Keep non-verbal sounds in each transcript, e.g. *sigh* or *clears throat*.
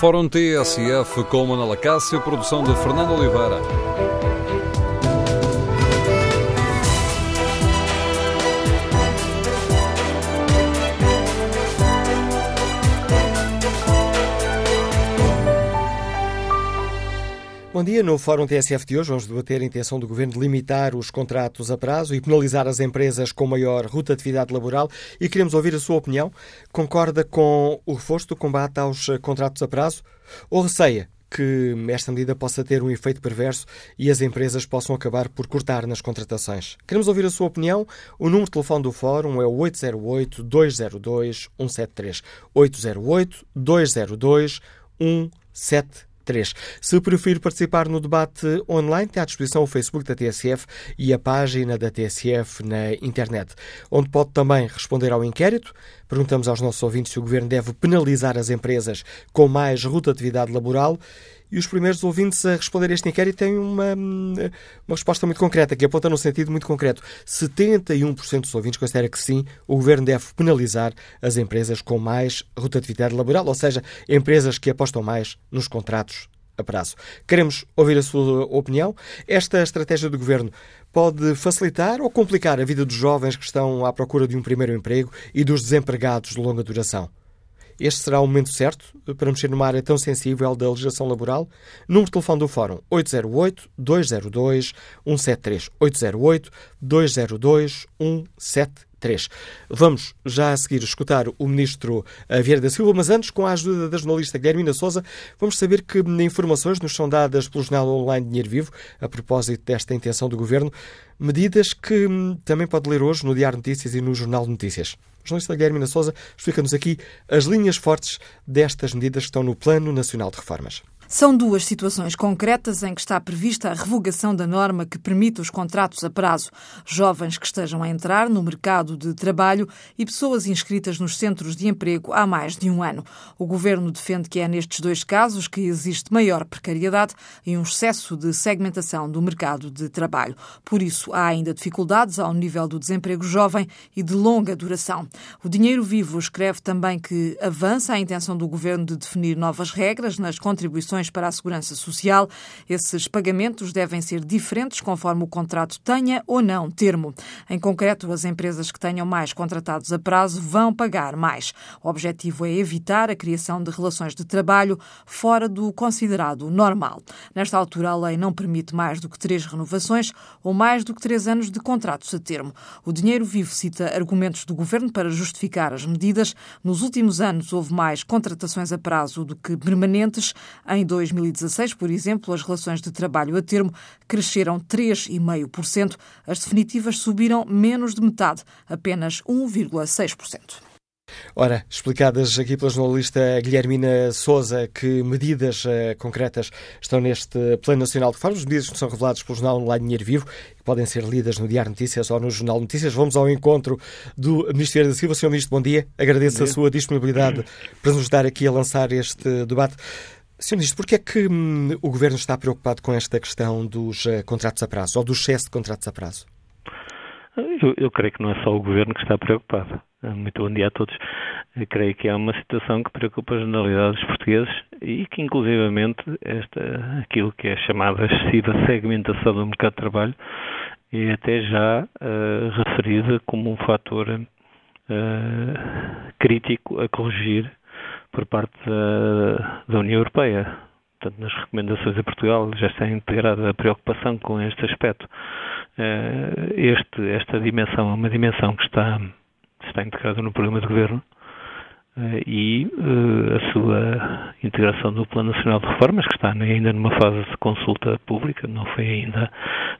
Fórum TSF com Manuela Cássio, produção de Fernando Oliveira. Bom dia. No Fórum TSF de hoje vamos debater a intenção do Governo de limitar os contratos a prazo e penalizar as empresas com maior rotatividade laboral e queremos ouvir a sua opinião. Concorda com o reforço do combate aos contratos a prazo ou receia que esta medida possa ter um efeito perverso e as empresas possam acabar por cortar nas contratações. Queremos ouvir a sua opinião. O número de telefone do Fórum é o 808-202-173. 808-202-173. 3. Se preferir participar no debate online, tem à disposição o Facebook da TSF e a página da TSF na internet, onde pode também responder ao inquérito. Perguntamos aos nossos ouvintes se o Governo deve penalizar as empresas com mais rotatividade laboral. E os primeiros ouvintes a responder a este inquérito têm uma, uma resposta muito concreta, que aponta no sentido muito concreto. 71% dos ouvintes considera que sim, o governo deve penalizar as empresas com mais rotatividade laboral, ou seja, empresas que apostam mais nos contratos a prazo. Queremos ouvir a sua opinião. Esta estratégia do governo pode facilitar ou complicar a vida dos jovens que estão à procura de um primeiro emprego e dos desempregados de longa duração? Este será o momento certo para mexer numa área tão sensível da legislação laboral? Número de telefone do Fórum 808-202-173. 808-202-173. Vamos já a seguir escutar o Ministro Vieira da Silva, mas antes, com a ajuda da jornalista Guilhermina Souza, vamos saber que informações nos são dadas pelo jornal online Dinheiro Vivo, a propósito desta intenção do Governo, medidas que também pode ler hoje no Diário Notícias e no Jornal de Notícias. O jornalista Guilherme Souza explica-nos aqui as linhas fortes destas medidas que estão no Plano Nacional de Reformas. São duas situações concretas em que está prevista a revogação da norma que permite os contratos a prazo. Jovens que estejam a entrar no mercado de trabalho e pessoas inscritas nos centros de emprego há mais de um ano. O governo defende que é nestes dois casos que existe maior precariedade e um excesso de segmentação do mercado de trabalho. Por isso, há ainda dificuldades ao nível do desemprego jovem e de longa duração. O Dinheiro Vivo escreve também que avança a intenção do governo de definir novas regras nas contribuições para a Segurança Social. Esses pagamentos devem ser diferentes conforme o contrato tenha ou não termo. Em concreto, as empresas que tenham mais contratados a prazo vão pagar mais. O objetivo é evitar a criação de relações de trabalho fora do considerado normal. Nesta altura, a lei não permite mais do que três renovações ou mais do que três anos de contratos a termo. O Dinheiro Vivo cita argumentos do governo para justificar as medidas. Nos últimos anos, houve mais contratações a prazo do que permanentes. Em 2016, por exemplo, as relações de trabalho a termo cresceram 3,5%. As definitivas subiram menos de metade, apenas 1,6%. Ora, explicadas aqui pela jornalista Guilhermina Souza que medidas uh, concretas estão neste Plano Nacional de Reformas, medidas que são reveladas pelo jornal online Dinheiro Vivo, que podem ser lidas no Diário Notícias ou no Jornal Notícias. Vamos ao encontro do Ministro da Silva. Sr. Ministro, bom dia. Agradeço bom dia. a sua disponibilidade para nos dar aqui a lançar este debate. Sr. Ministro, porquê é que hum, o Governo está preocupado com esta questão dos uh, contratos a prazo ou do excesso de contratos a prazo? Eu, eu, creio que não é só o Governo que está preocupado. Eh, muito bom dia a todos. Eu creio que é uma situação que preocupa a generalidade dos portugueses e que, inclusivamente, esta, aquilo que é chamada excessiva segmentação do mercado de trabalho é até já uh, referida como um fator uh, crítico a corrigir por parte da, da União Europeia. Portanto, nas recomendações a Portugal já está integrada a preocupação com este aspecto. Eh, este, esta dimensão é uma dimensão que está, está integrada no programa de governo eh, e eh, a sua integração no Plano Nacional de Reformas, que está ainda numa fase de consulta pública, não foi ainda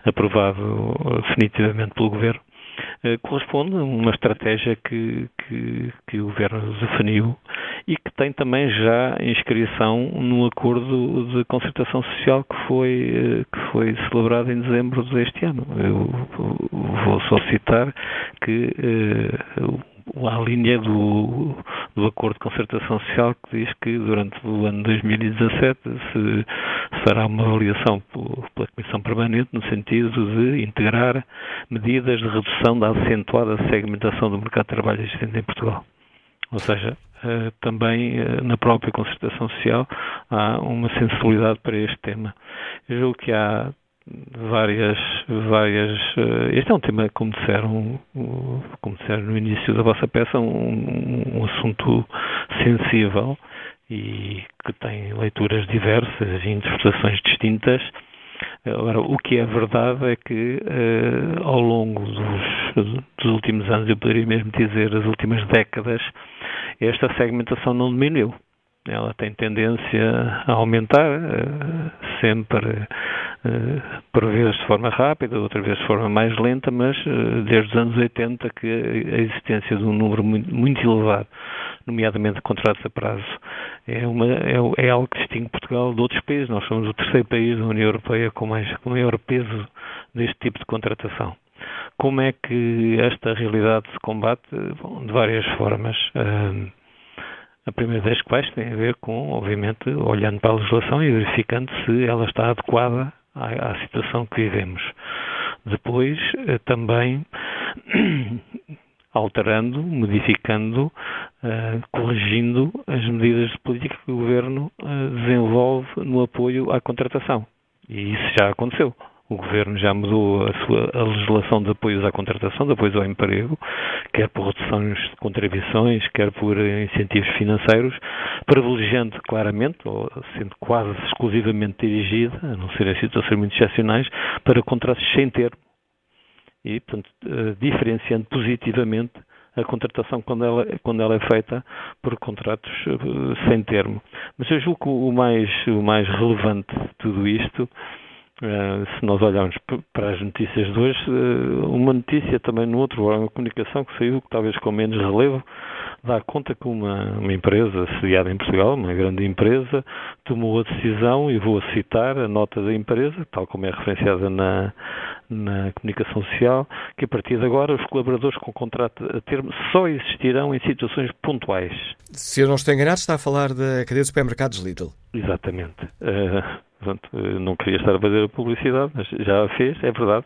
aprovado definitivamente pelo Governo, corresponde a uma estratégia que, que, que, o Governo definiu e que tem também já inscrição no acordo de concertação social que foi, eh, que foi celebrado em dezembro deste ano. Eu vou só citar que uh, a linha do, do Acordo de Concertação Social que diz que durante o ano 2017 se fará uma avaliação pela Comissão Permanente no sentido de integrar medidas de redução da acentuada segmentação do mercado de trabalho existente em Portugal. Ou seja, uh, também uh, na própria concertação social há uma sensibilidade para este tema. Eu julgo que há várias, várias. Este é um tema, como disseram, como disseram no início da vossa peça, um, um assunto sensível e que tem leituras diversas e interpretações distintas. Agora, o que é verdade é que uh, ao longo dos, dos, últimos anos, eu poderia mesmo dizer as últimas décadas, esta segmentação não diminuiu. Ela tem tendência a aumentar, uh, sempre, por vezes de forma rápida, outra vez de forma mais lenta, mas desde os anos 80 que a existência de um número muito, muito elevado nomeadamente contratos a prazo, é, uma, é, é, algo que distingue Portugal de outros países. Nós somos o terceiro país da União Europeia com, mais, com maior peso deste tipo de contratação. Como é que esta realidade se combate? Bom, de várias formas. a primeira das quais tem a ver com, obviamente, olhando para a legislação e verificando se ela está adequada à, à situação que vivemos. Depois, eh, também *clears throat* alterando, modificando, uh, corrigindo as medidas de política que o Governo uh, desenvolve no apoio à contratação. E isso já aconteceu. O Governo já mudou a sua a legislação de apoios à contratação, de apoios ao emprego, quer por reduções de contribuições, quer por incentivos financeiros, privilegiando claramente, ou sendo quase exclusivamente dirigida, a não ser em situações muito excepcionais, para contratos sem termo e, portanto, uh, diferenciando positivamente a contratação quando ela, quando ela é feita por contratos uh, sem termo. Mas eu julgo que o mais, o mais relevante de tudo isto, se nós olharmos para as notícias de hoje, uma notícia também no outro órgão de comunicação que saiu, que talvez com menos relevo, dá conta que uma, uma empresa sediada em Portugal, uma grande empresa, tomou a decisão, e vou citar a nota da empresa, tal como é referenciada na, na comunicação social, que a partir de agora os colaboradores com contrato a termo só existirão em situações pontuais. Se eu não estou enganado, está a falar da cadeia de supermercados Lidl. Exatamente. Uh, Portanto, não queria estar a fazer a publicidade, mas já a fez, é verdade.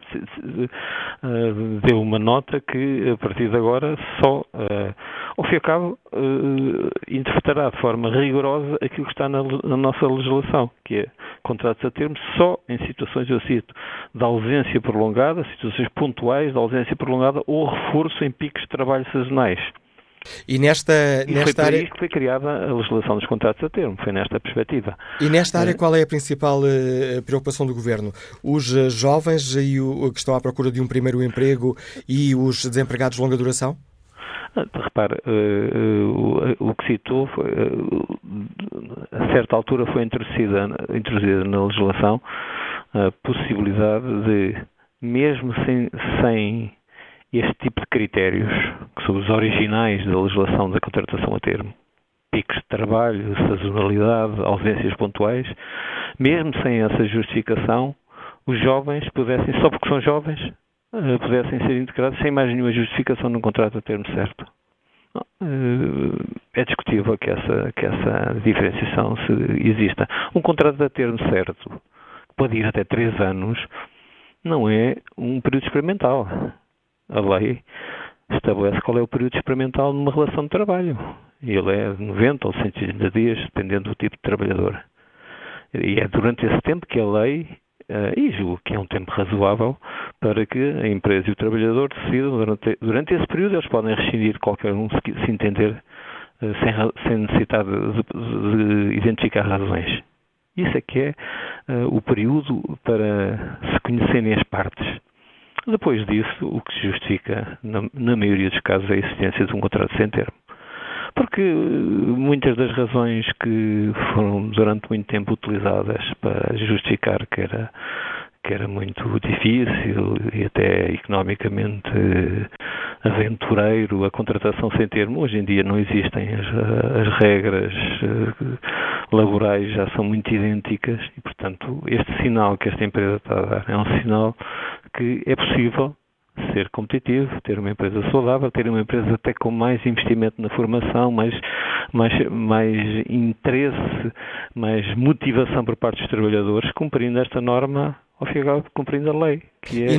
Eh, deu uma nota que, a partir de agora, só, eh, ao fim e ao cabo, eh, interpretará de forma rigorosa aquilo que está na, na nossa legislação, que é contratos a termo só em situações, eu cito, de ausência prolongada, situações pontuais de ausência prolongada ou reforço em picos de trabalho sazonais. E nesta, e nesta foi área. Isto que foi criada a legislação dos contratos a termo, foi nesta perspectiva. E nesta área, qual é a principal uh, preocupação do governo? Os uh, jovens e o, que estão à procura de um primeiro emprego e os desempregados de longa duração? Ah, repare, o, o, que citou, foi, a certa altura foi introduzida, introduzida na legislação a possibilidade de, mesmo sem, sem este tipo de critérios, que são os originais da legislação da contratação a termo, picos de trabalho, sazonalidade, ausências pontuais, mesmo sem essa justificação, os jovens pudessem, só porque são jovens, eh, pudessem ser integrados sem mais nenhuma justificação num contrato a termo certo. Eh, é discutível que essa, que essa diferenciação exista. Um contrato a termo certo, que pode ir até três anos, não é um período experimental a lei estabelece qual é o período experimental numa relação de trabalho. Ele é 90 ou 180 dias, dependendo do tipo de trabalhador. E é durante esse tempo que a lei, uh, e julgo que é um tempo razoável, para que a empresa e o trabalhador decidam, durante, durante esse período, eles podem rescindir qualquer um se, entender, uh, sem, sem, necessidade de, de, de, identificar razões. Isso é que é uh, o período para se conhecerem as partes. Depois disso, o que se justifica, na, na maioria dos casos, é a existência de um contrato sem termo. Porque eh, muitas das razões que foram durante muito tempo utilizadas para justificar que era que era muito difícil e até economicamente eh, aventureiro a contratação sem termo. Hoje em dia não existem, as, as regras eh, laborais já são muito idênticas e, portanto, este sinal que esta empresa está a dar é um sinal que é possível ser competitivo, ter uma empresa saudável, ter uma empresa até com mais investimento na formação, mais, mais, mais interesse, mais motivação por parte dos trabalhadores, cumprindo esta norma ao final cumprindo a lei. Que é, e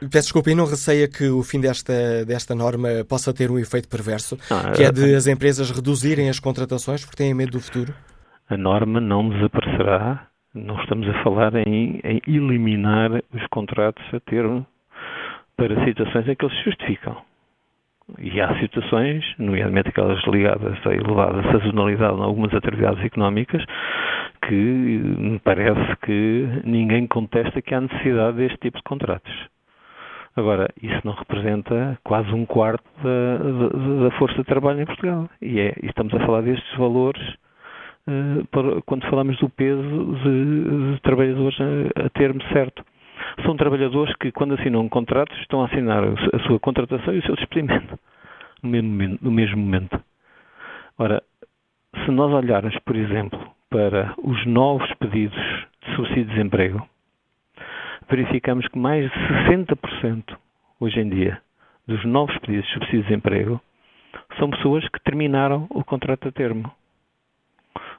Peço desculpa, e não receia que o fim desta, desta norma possa ter um efeito perverso, ah, que é de as empresas reduzirem as contratações porque têm medo do futuro? A norma não desaparecerá. Não estamos a falar em, em eliminar os contratos a termo para situações em que eles se justificam. E há situações, nomeadamente aquelas ligadas à elevada sazonalidade em algumas atividades económicas, que me parece que ninguém contesta que há necessidade deste tipo de contratos. Agora, isso não representa quase um quarto da, da, força de trabalho em Portugal. E, é, estamos a falar destes valores uh, para, quando falamos do peso de, de trabalhadores a, a, termo certo. São trabalhadores que, quando assinam contratos, estão a assinar a sua contratação e o seu despedimento no mesmo momento. No mesmo momento. Ora, se nós olharmos, por exemplo, para os novos pedidos de subsídio de desemprego, verificamos que mais de 60% hoje em dia dos novos pedidos de subsídio de desemprego são pessoas que terminaram o contrato a termo.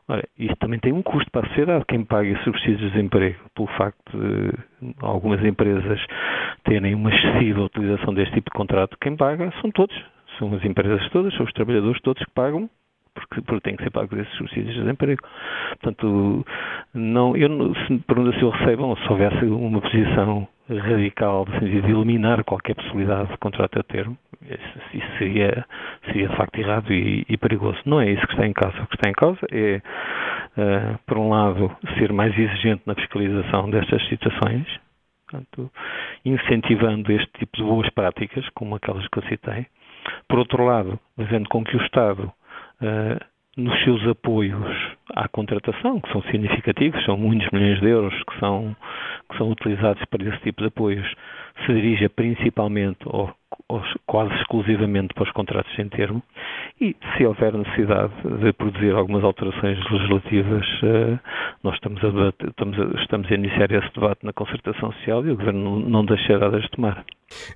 Ora, isto também tem um custo para a sociedade, quem paga subsídios de desemprego, pelo facto de algumas empresas terem uma excessiva utilização deste tipo de contrato, quem paga são todos, são as empresas todas, são os trabalhadores todos que pagam porque, porque têm que ser pagos esses subsídios de desemprego. Portanto, não, eu, se me pergunta se eu recebo, se houvesse uma posição radical sentido de eliminar qualquer possibilidade de contrato a termo, isso seria, seria de facto errado e, e, perigoso. Não é isso que está em causa. O que está em causa é, uh, por um lado, ser mais exigente na fiscalização destas situações, portanto, incentivando este tipo de boas práticas, como aquelas que eu citei. Por outro lado, fazendo com que o Estado nos seus apoios à contratação, que são significativos, são muitos milhões de euros que são, que são utilizados para esse tipo de apoios, se dirige principalmente ou quase exclusivamente para os contratos sem termo e se houver necessidade de produzir algumas alterações legislativas, eh, nós estamos a, debater, estamos a, estamos a iniciar esse debate na concertação social e o Governo não deixará de as tomar.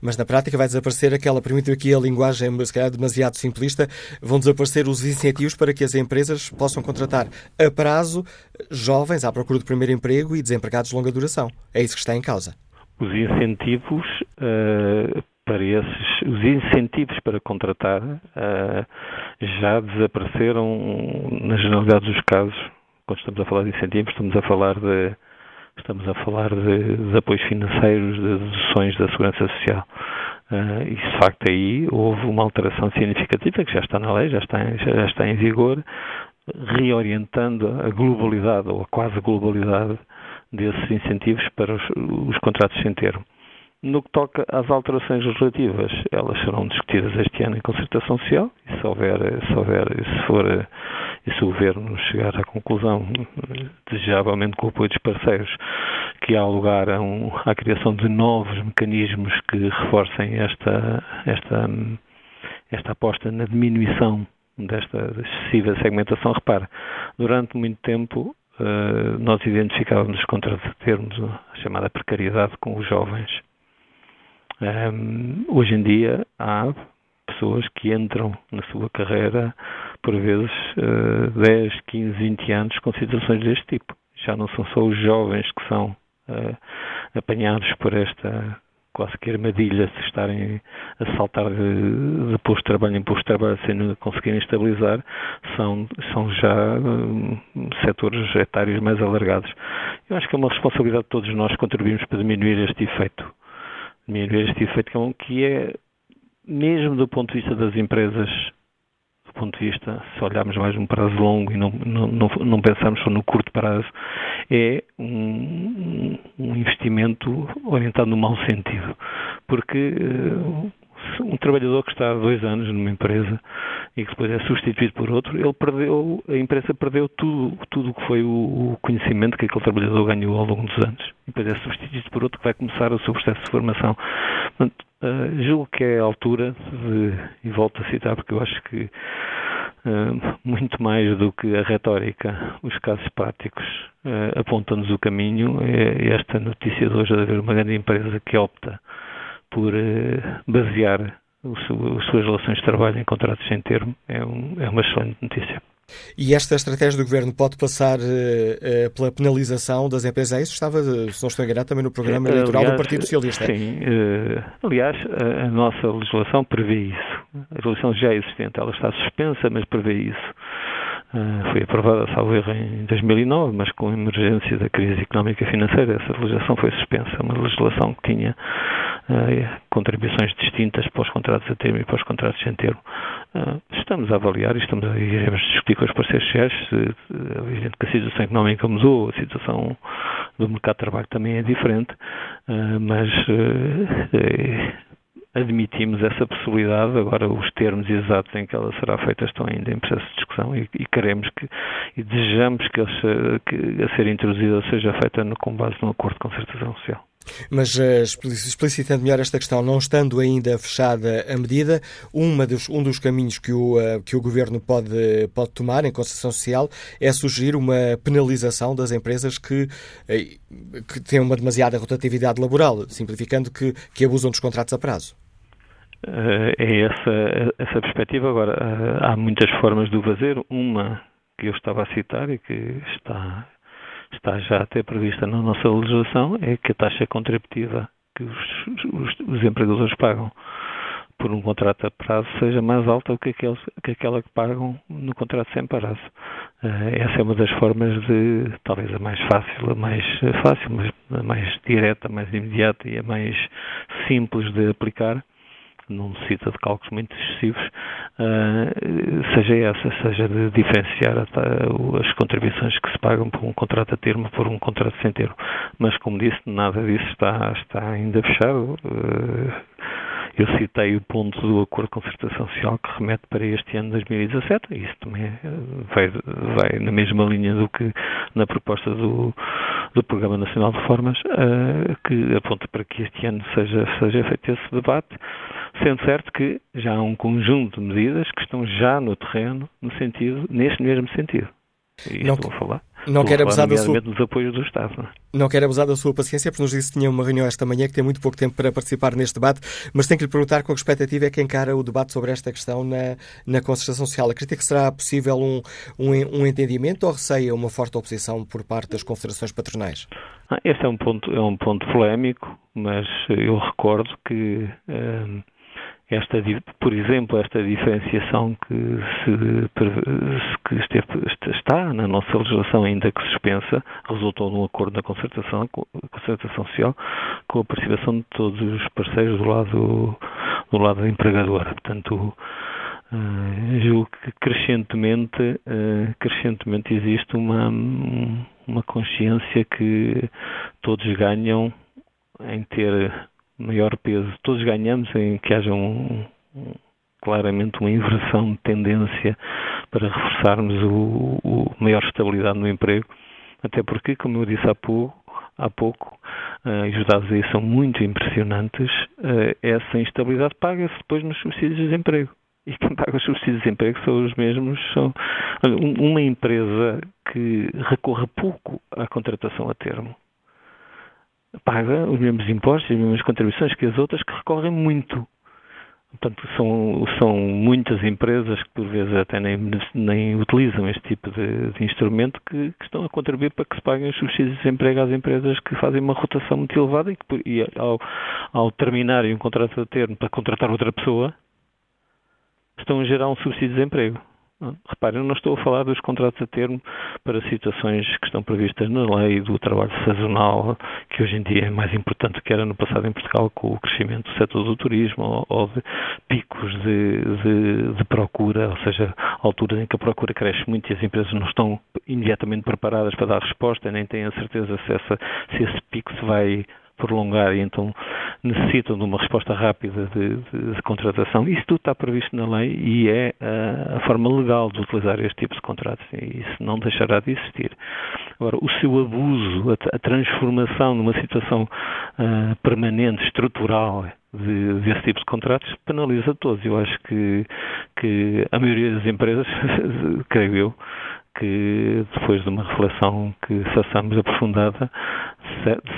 Mas na prática vai desaparecer aquela, permite aqui a linguagem se calhar demasiado simplista, vão desaparecer os incentivos para que as empresas possam contratar a prazo jovens à procura de primeiro emprego e desempregados de longa duração. É isso que está em causa. Os incentivos uh, para esses, os incentivos para contratar uh, já desapareceram na generalidade dos casos. Quando estamos a falar de incentivos, estamos a falar de Estamos a falar de, de apoios financeiros, de deduções da Segurança Social. Uh, e de facto aí houve uma alteração significativa que já está na lei, já está, em, já está em vigor, reorientando a globalidade ou a quase globalidade desses incentivos para os, os contratos sem termo. No que toca às alterações legislativas, elas serão discutidas este ano em concertação social e se houver, se houver, se for e se o Governo chegar à conclusão, desejavelmente com o apoio dos parceiros, que há lugar a um, à criação de novos mecanismos que reforcem esta, esta, esta aposta na diminuição desta excessiva segmentação. Repare, durante muito tempo uh, nós identificávamos contra termos a chamada precariedade com os jovens. Um, hoje em dia há pessoas que entram na sua carreira por vezes, 10, 15, 20 anos com situações deste tipo. Já não são só os jovens que são uh, apanhados por esta quase que armadilha de estarem a saltar de, de posto de trabalho em posto de trabalho sem conseguirem estabilizar, são, são já um, setores etários mais alargados. Eu acho que é uma responsabilidade de todos nós contribuirmos para diminuir este efeito. Diminuir este efeito que é, é mesmo do ponto de vista das empresas ponto de vista, se olharmos mais um prazo longo e não, não, não, não pensarmos só no curto prazo, é um, um investimento orientado no mau sentido. Porque uh, um trabalhador que está há dois anos numa empresa e que depois é substituído por outro, ele perdeu, a empresa perdeu tudo, tudo o que foi o, conhecimento que aquele trabalhador ganhou ao longo dos anos. E depois é substituído por outro que vai começar o seu processo de formação. Portanto, uh, julgo que é a altura de, e volto a citar porque eu acho que uh, muito mais do que a retórica, os casos práticos uh, apontam-nos o caminho. É esta notícia de hoje de haver uma grande empresa que opta por uh, basear as suas relações de trabalho em contratos sem termo é, um, é uma excelente notícia. E esta estratégia do Governo pode passar uh, uh, pela penalização das empresas? É isso estava, se não estou enganado, também no programa eleitoral aliás, do Partido Socialista. Sim. Uh, aliás, a, a, nossa legislação prevê isso. A legislação já é existente, ela está suspensa, mas prevê isso. Foi aprovada, salvo erro, em 2009, mas com a emergência da crise económica e financeira, essa legislação foi suspensa. Uma legislação que tinha contribuições distintas para os contratos a termo e para os contratos sem termo. Uh, estamos a avaliar e estamos a, iremos discutir com os parceiros sociais. É evidente que a situação económica mudou, a situação do mercado de trabalho também é diferente, uh, mas uh, admitimos essa possibilidade. Agora, os termos exatos em que ela será feita estão ainda em processo de discussão e, e queremos que e desejamos que, eles, que a ser introduzida seja feita no, com base num acordo de concertação social. Mas uh, explicitando melhor esta questão, não estando ainda fechada a medida, uma dos, um dos caminhos que o, uh, que o Governo pode, pode tomar em concessão social é sugerir uma penalização das empresas que, uh, que têm uma demasiada rotatividade laboral, simplificando que, que abusam dos contratos a prazo. É essa, essa perspectiva. Agora, há muitas formas de o fazer. Uma que eu estava a citar e que está está já até prevista na nossa legislação, é que a taxa contributiva que os, os, os empregadores pagam por um contrato a prazo seja mais alta que, aqueles, que aquela que pagam no contrato sem prazo. Uh, essa é uma das formas de, talvez a mais fácil, a mais fácil, mas a mais direta, a mais imediata e a mais simples de aplicar não necessita de cálculos muito excessivos, uh, seja essa, seja de diferenciar as contribuições que se pagam por um contrato a termo por um contrato sem termo. Mas, como disse, nada disso está, está ainda fechado. Uh, eu citei o ponto do Acordo de Concertação Social que remete para este ano 2017, e isso também vai, vai na mesma linha do que na proposta do, do Programa Nacional de Reformas, uh, que aponta para que este ano seja, seja feito esse debate sendo certo que já há um conjunto de medidas que estão já no terreno no sentido, neste mesmo sentido. E não, estou a falar. Não quero abusar da sua... dos apoios do Estado. Não, é? não quero abusar da sua paciência, porque nos disse que tinha uma reunião esta manhã que tem muito pouco tempo para participar neste debate, mas tenho que lhe perguntar com que expectativa é que encara o debate sobre esta questão na, na concertação social. Acredita que será possível um, um, um entendimento ou receia uma forte oposição por parte das confederações patronais? Ah, este é um ponto, é um ponto polémico, mas eu recordo que. Hum, esta, por exemplo, esta diferenciação que, se, que esteve, está na nossa legislação, ainda que suspensa, resultou num acordo na concertação, concertação social com a participação de todos os parceiros do lado, do lado empregador. Portanto, uh, julgo que crescentemente, uh, crescentemente existe uma, uma consciência que todos ganham em ter maior peso. Todos ganhamos em que haja um, claramente uma inversão de tendência para reforçarmos o, o maior estabilidade no emprego, até porque, como eu disse há pouco, há pouco uh, os dados aí são muito impressionantes, uh, essa instabilidade paga-se depois nos subsídios de desemprego. E quem paga os subsídios de desemprego são os mesmos. São, uma empresa que recorra pouco à contratação a termo paga os mesmos impostos as mesmas contribuições que as outras que recorrem muito. Portanto, são, são muitas empresas que por vezes até nem, nem utilizam este tipo de, de instrumento que, que, estão a contribuir para que se paguem os subsídios de desemprego às empresas que fazem uma rotação muito elevada e que e ao, ao terminarem um contrato de termo para contratar outra pessoa estão a gerar um subsídio de desemprego. Reparem, eu não estou a falar dos contratos a termo para situações que estão previstas na lei do trabalho sazonal, que hoje em dia é mais importante do que era no passado em Portugal, com o crescimento do setor do turismo ou, de picos de, de, de procura, ou seja, alturas em que a procura cresce muito e as empresas não estão imediatamente preparadas para dar resposta, nem têm a certeza se, essa, se esse pico se vai prolongar e então necessitam de uma resposta rápida de, de, de, contratação. Isso tudo está previsto na lei e é a, a, forma legal de utilizar este tipo de contratos e isso não deixará de existir. Agora, o seu abuso, a, a transformação numa situação uh, permanente, estrutural, de, desse tipo de contratos penaliza todos. Eu acho que, que a maioria das empresas, *laughs* creio eu, que depois de uma reflexão que façamos aprofundada,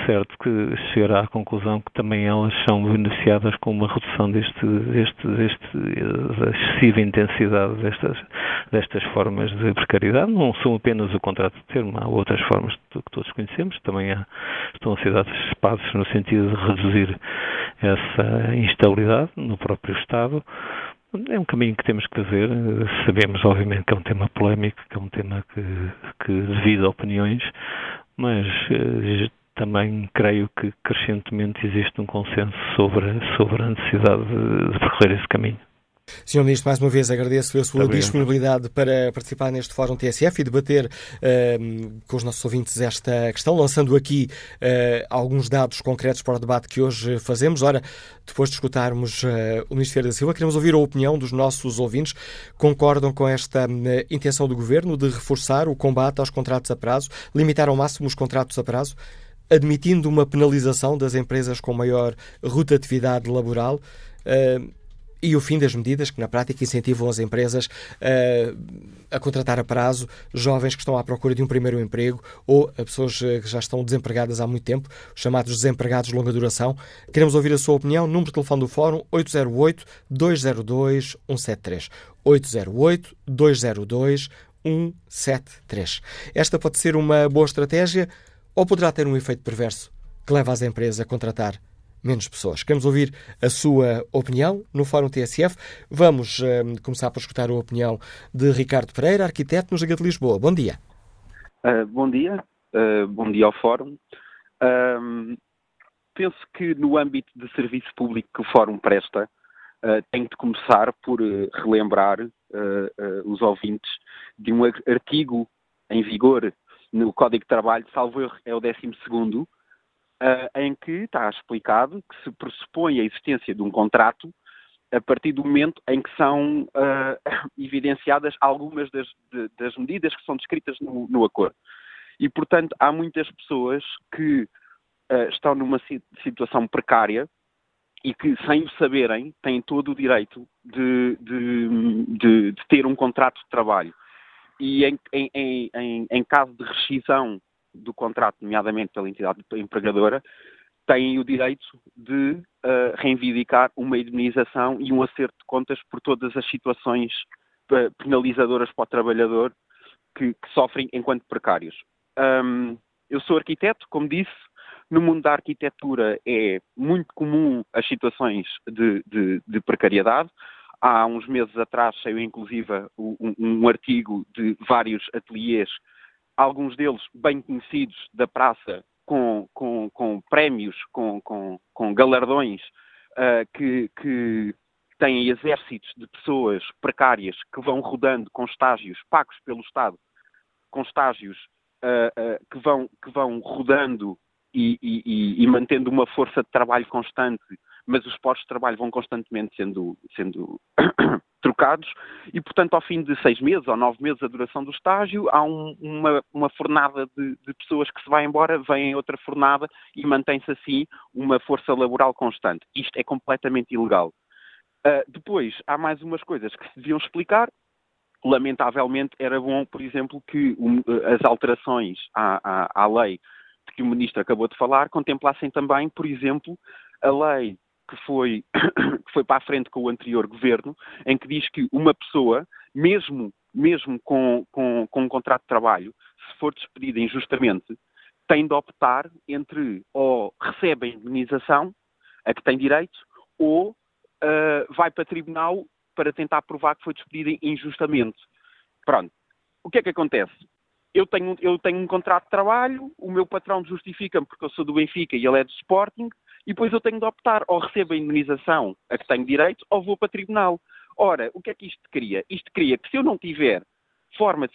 certo que chegará à conclusão que também elas são beneficiadas com uma redução deste, deste, deste da excessiva intensidade destas, destas formas de precariedade. Não são apenas o contrato de termo, há outras formas que todos conhecemos. Também há, estão a ser dados passos no sentido de reduzir essa instabilidade no próprio Estado. É um caminho que temos que fazer. Sabemos, obviamente, que é um tema polémico, que é um tema que, que divide opiniões, mas eh, também creio que crescentemente existe um consenso sobre, sobre a necessidade de, de percorrer esse caminho. Sr. Ministro, mais uma vez agradeço a sua Obrigado. disponibilidade para participar neste Fórum TSF e debater uh, com os nossos ouvintes esta questão, lançando aqui uh, alguns dados concretos para o debate que hoje fazemos. Ora, depois de escutarmos uh, o Ministro da Silva, queremos ouvir a opinião dos nossos ouvintes. Concordam com esta intenção do Governo de reforçar o combate aos contratos a prazo, limitar ao máximo os contratos a prazo? admitindo uma penalização das empresas com maior rotatividade laboral. Uh, e o fim das medidas que, na prática, incentivam as empresas uh, a contratar a prazo jovens que estão à procura de um primeiro emprego ou pessoas eh, que já estão desempregadas há muito tempo, os chamados desempregados de longa duração. Queremos ouvir a sua opinião. Número de telefone do Fórum 808-202-173. 808-202-173. Esta pode ser uma boa estratégia ou poderá ter um efeito perverso que leva as empresas a contratar menos pessoas. Queremos ouvir a sua opinião no Fórum TSF. Vamos um, começar por escutar a opinião de Ricardo Pereira, arquiteto no Giga de Lisboa. Bom dia. Uh, bom dia. Uh, bom dia ao Fórum. Uh, penso que no âmbito de serviço público que o Fórum presta, tem de começar por relembrar os ouvintes de um artigo em vigor no Código de Trabalho, salvo erro, é o 12 segundo, uh, em que está explicado que se pressupõe a existência de um contrato a partir do momento em que são uh, *coughs* evidenciadas algumas das, de, das, medidas que são descritas no, no, acordo. E, portanto, há muitas pessoas que uh, estão numa situação precária e que, sem o saberem, têm todo o direito de, de, de, ter um contrato de trabalho. E em, em, em, em caso de rescisão do contrato, nomeadamente pela entidade empregadora, têm o direito de uh, reivindicar uma indemnização e um acerto de contas por todas as situações uh, penalizadoras para o trabalhador que, que sofrem enquanto precários. Um, eu sou arquiteto, como disse, no mundo da arquitetura é muito comum as situações de, de, de precariedade. Há uns meses atrás saiu inclusive um, um artigo de vários ateliês alguns deles bem conhecidos da praça, com, com, com prémios, com, com galardões, uh, que, que têm exércitos de pessoas precárias que vão rodando com estágios pagos pelo Estado, com estágios uh, uh, que, vão, que vão rodando e, e, e, mantendo uma força de trabalho constante, mas os postos de trabalho vão constantemente sendo, sendo trocados e, portanto, ao fim de seis meses ou nove meses a duração do estágio, há um, uma, uma, fornada de, de, pessoas que se vai embora, vem outra fornada e mantém-se assim uma força laboral constante. Isto é completamente ilegal. Uh, depois, há mais umas coisas que se deviam explicar. Lamentavelmente, era bom, por exemplo, que um, as alterações à, à, à lei de que o Ministro acabou de falar contemplassem também, por exemplo, a lei que foi, *coughs* que foi para a frente com o anterior governo, em que diz que uma pessoa, mesmo, mesmo com, com, com um contrato de trabalho, se for despedida injustamente, tem de optar entre ou recebe a indemnização, a que tem direito, ou uh, vai para tribunal para tentar provar que foi despedida injustamente. Pronto. O que é que acontece? Eu tenho, eu tenho um contrato de trabalho, o meu patrão justifica-me porque eu sou do Benfica e ele é do Sporting, e depois eu tenho de optar, ou recebo a indemnização a que tenho direito, ou vou para tribunal. Ora, o que é que isto cria? Isto cria que se eu não tiver forma de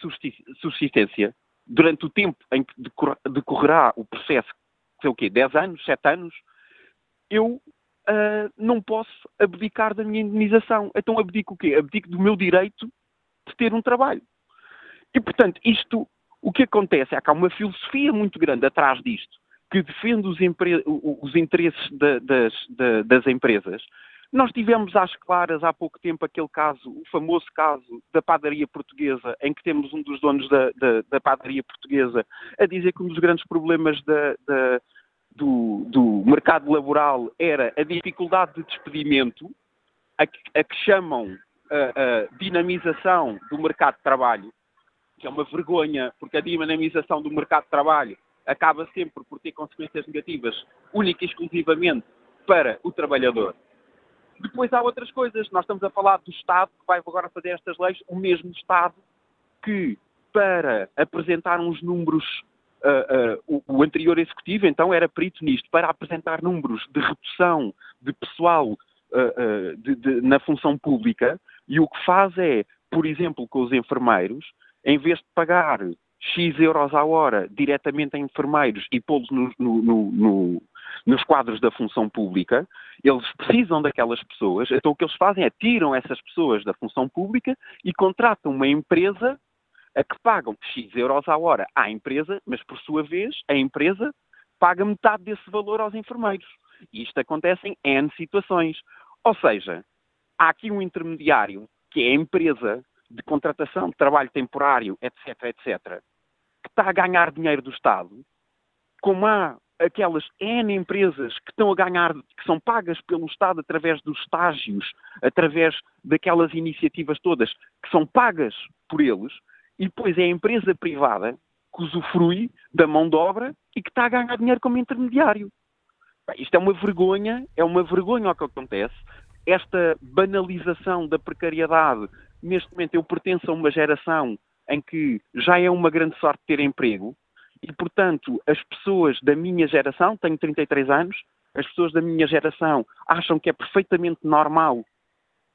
subsistência durante o tempo em que decorrerá o processo, sei o quê, 10 anos, 7 anos, eu uh, não posso abdicar da minha indemnização. Então abdico o quê? Abdico do meu direito de ter um trabalho. E, portanto, isto, o que acontece é que há uma filosofia muito grande atrás disto que defende os, os interesses da, das, da, das empresas. Nós tivemos às claras há pouco tempo aquele caso, o famoso caso da padaria portuguesa, em que temos um dos donos da, da, da padaria portuguesa a dizer que um dos grandes problemas da, do, do mercado laboral era a dificuldade de despedimento, a que, a que chamam a, a dinamização do mercado de trabalho, que é uma vergonha, porque a dinamização do mercado de trabalho acaba sempre por ter consequências negativas única e exclusivamente para o trabalhador. Depois há outras coisas. Nós estamos a falar do Estado que vai agora fazer estas leis, o mesmo Estado que, para apresentar uns números, uh, uh, o, o, anterior executivo então era perito nisto, para apresentar números de redução de pessoal uh, de, de, na função pública, e o que faz é, por exemplo, com os enfermeiros, em vez de pagar X euros à hora diretamente a enfermeiros e pô-los no, no, no, nos quadros da função pública, eles precisam daquelas pessoas, então o que eles fazem é tiram essas pessoas da função pública e contratam uma empresa a que pagam X euros à hora à empresa, mas por sua vez a empresa paga metade desse valor aos enfermeiros. E isto acontece em N situações. Ou seja, há aqui um intermediário, que é a empresa de contratação de trabalho temporário, etc., etc., que está a ganhar dinheiro do Estado, como há aquelas N empresas que estão a ganhar, que são pagas pelo Estado através dos estágios, através daquelas iniciativas todas, que são pagas por eles, e depois é a empresa privada que usufrui da mão de obra e que está a ganhar dinheiro como intermediário. Isto é uma vergonha, é uma vergonha o que acontece. Esta banalização da precariedade, neste momento eu pertenço a uma geração em que já é uma grande sorte ter emprego, e, portanto, as pessoas da minha geração, tenho 33 anos, as pessoas da minha geração acham que é perfeitamente normal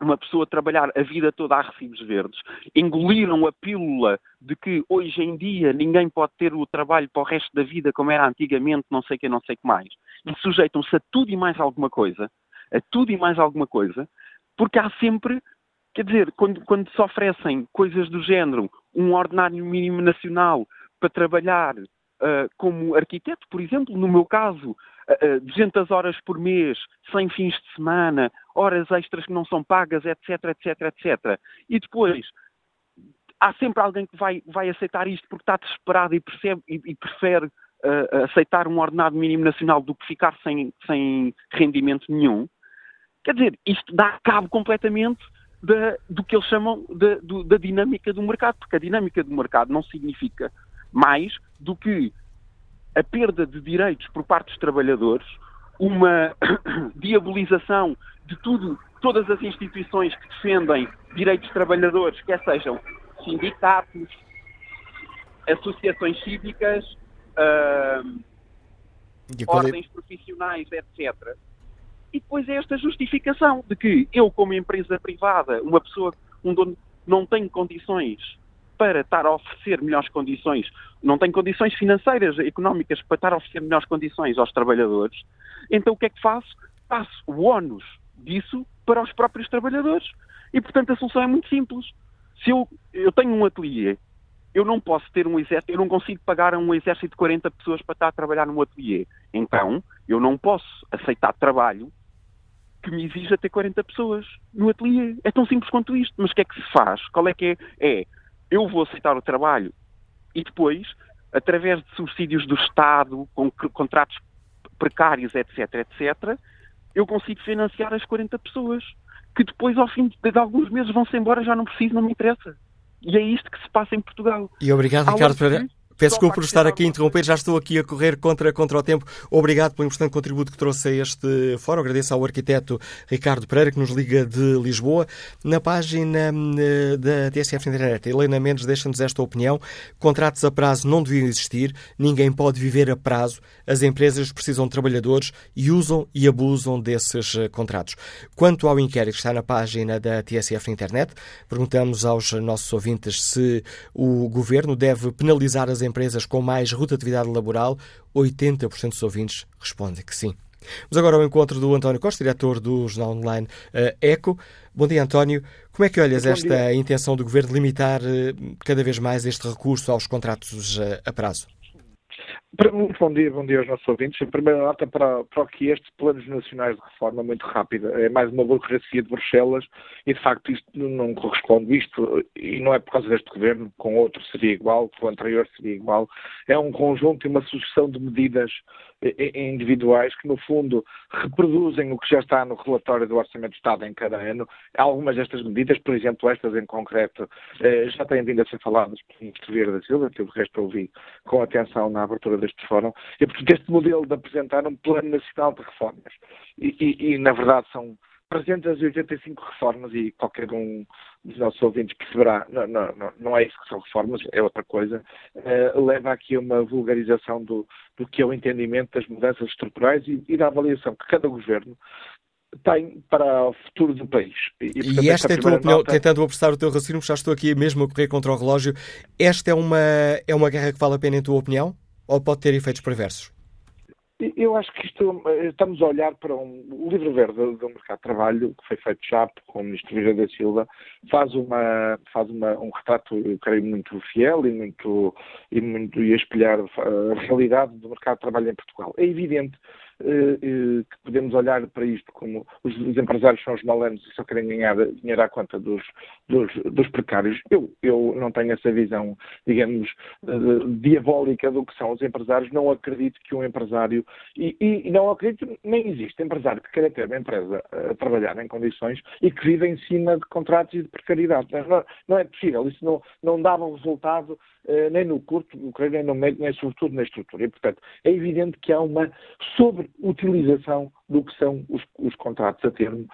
uma pessoa trabalhar a vida toda a recibos verdes, engoliram a pílula de que hoje em dia ninguém pode ter o trabalho para o resto da vida como era antigamente, não sei que, não sei que mais, e sujeitam-se a tudo e mais alguma coisa, a tudo e mais alguma coisa, porque há sempre, quer dizer, quando, quando se oferecem coisas do género, um ordenário mínimo nacional para trabalhar uh, como arquiteto, por exemplo, no meu caso, uh, uh, 200 horas por mês, sem fins de semana, horas extras que não são pagas, etc, etc, etc. E depois, há sempre alguém que vai, vai aceitar isto porque está desesperado e, percebe, e, e prefere uh, aceitar um ordenado mínimo nacional do que ficar sem, sem rendimento nenhum. Quer dizer, isto dá cabo completamente da, do que eles chamam de, do, da dinâmica do mercado, porque a dinâmica do mercado não significa mais do que a perda de direitos por parte dos trabalhadores, uma *coughs* diabolização de tudo, todas as instituições que defendem direitos de trabalhadores, quer sejam sindicatos, associações cívicas, uh, ordens profissionais, etc. E depois é esta justificação de que eu, como empresa privada, uma pessoa, um dono, não tenho condições para estar a oferecer melhores condições, não tem condições financeiras, económicas para estar a oferecer melhores condições aos trabalhadores, então o que é que faço? Passo o ónus disso para os próprios trabalhadores. E, portanto, a solução é muito simples. Se eu, eu tenho um ateliê, eu não posso ter um exército, eu não consigo pagar a um exército de 40 pessoas para estar a trabalhar num ateliê. Então, eu não posso aceitar trabalho que me exija ter 40 pessoas no ateliê. É tão simples quanto isto. Mas o que é que se faz? Qual é que é? É eu vou aceitar o trabalho e depois, através de subsídios do Estado, com contratos precários, etc., etc., eu consigo financiar as 40 pessoas, que depois, ao fim de, alguns meses, vão-se embora, já não preciso, não me interessa. E é isto que se passa em Portugal. E obrigado, Ricardo Pereira. Peço desculpa por estar aqui a interromper, já estou aqui a correr contra, contra o tempo. Obrigado pelo importante contributo que trouxe a este fórum. Agradeço ao arquiteto Ricardo Pereira, que nos liga de Lisboa. Na página eh, da TSF Internet, Helena Mendes deixa-nos esta opinião. Contratos a prazo não deviam existir, ninguém pode viver a prazo. As empresas precisam de trabalhadores e usam e abusam desses eh, contratos. Quanto ao inquérito que está na página da TSF Internet, perguntamos aos nossos ouvintes se o governo deve penalizar as empresas com mais rotatividade laboral, 80% dos ouvintes respondem que sim. Vamos agora ao encontro do António Costa, diretor do jornal online uh, ECO. Bom dia, António. Como é que olhas Bom esta dia. intenção do Governo de limitar uh, cada vez mais este recurso aos contratos uh, a prazo? Bom dia, bom dia aos nossos ouvintes. Em primeira nota para, para o que estes planos nacionais de reforma muito rápida é mais uma burocracia de Bruxelas e de facto isto não corresponde. Isto, e não é por causa deste governo, com outro seria igual, com o anterior seria igual. É um conjunto e uma sucessão de medidas eh, eh, individuais que, no fundo, reproduzem o que já está no relatório do Orçamento de Estado em cada ano. Algumas destas medidas, por exemplo, estas em concreto, eh, já têm vindo a ser faladas pelo Ministro Vieira da Silva, que de resto ouvi com atenção na abertura deste fórum. E, portanto, este modelo de apresentar um Plano Nacional de Reformas. E, e, e na verdade, são 385 reformas e qualquer um dos nossos ouvintes perceberá, não, não, não, não é isso que são reformas, é outra coisa, uh, leva aqui a uma vulgarização do, do que é o entendimento das mudanças estruturais e, e da avaliação que cada governo tem para o futuro do país. E, e, portanto, e esta é a tua opinião, nota... tentando apressar o teu raciocínio, já estou aqui mesmo a correr contra o relógio, esta é uma, é uma guerra que vale a pena em tua opinião? Ou pode ter efeitos perversos? Eu acho que isto, estamos a olhar para um, o livro verde do mercado de trabalho, que foi feito já com o Ministro Vieira da Silva, faz, uma, faz uma, um retrato, eu creio, muito fiel e muito, e muito e a espelhar a realidade do mercado de trabalho em Portugal. É evidente eh, eh, que podemos olhar para isto como os, os empresários são os malandros e só querem ganhar dinheiro à conta dos, dos, dos precários. Eu, eu não tenho essa visão, digamos, diabólica do que são os empresários. Não acredito que um empresário, e, e, não acredito, nem existe empresário que queira ter uma empresa a trabalhar em condições e que vive em cima de contratos e de precariedade. Não, não é possível. Isso não, não dava resultado eh, nem no curto, nem no médio, nem sobretudo na estrutura. E, portanto, é evidente que há uma sobreutilização do que são os, os, contratos a termo,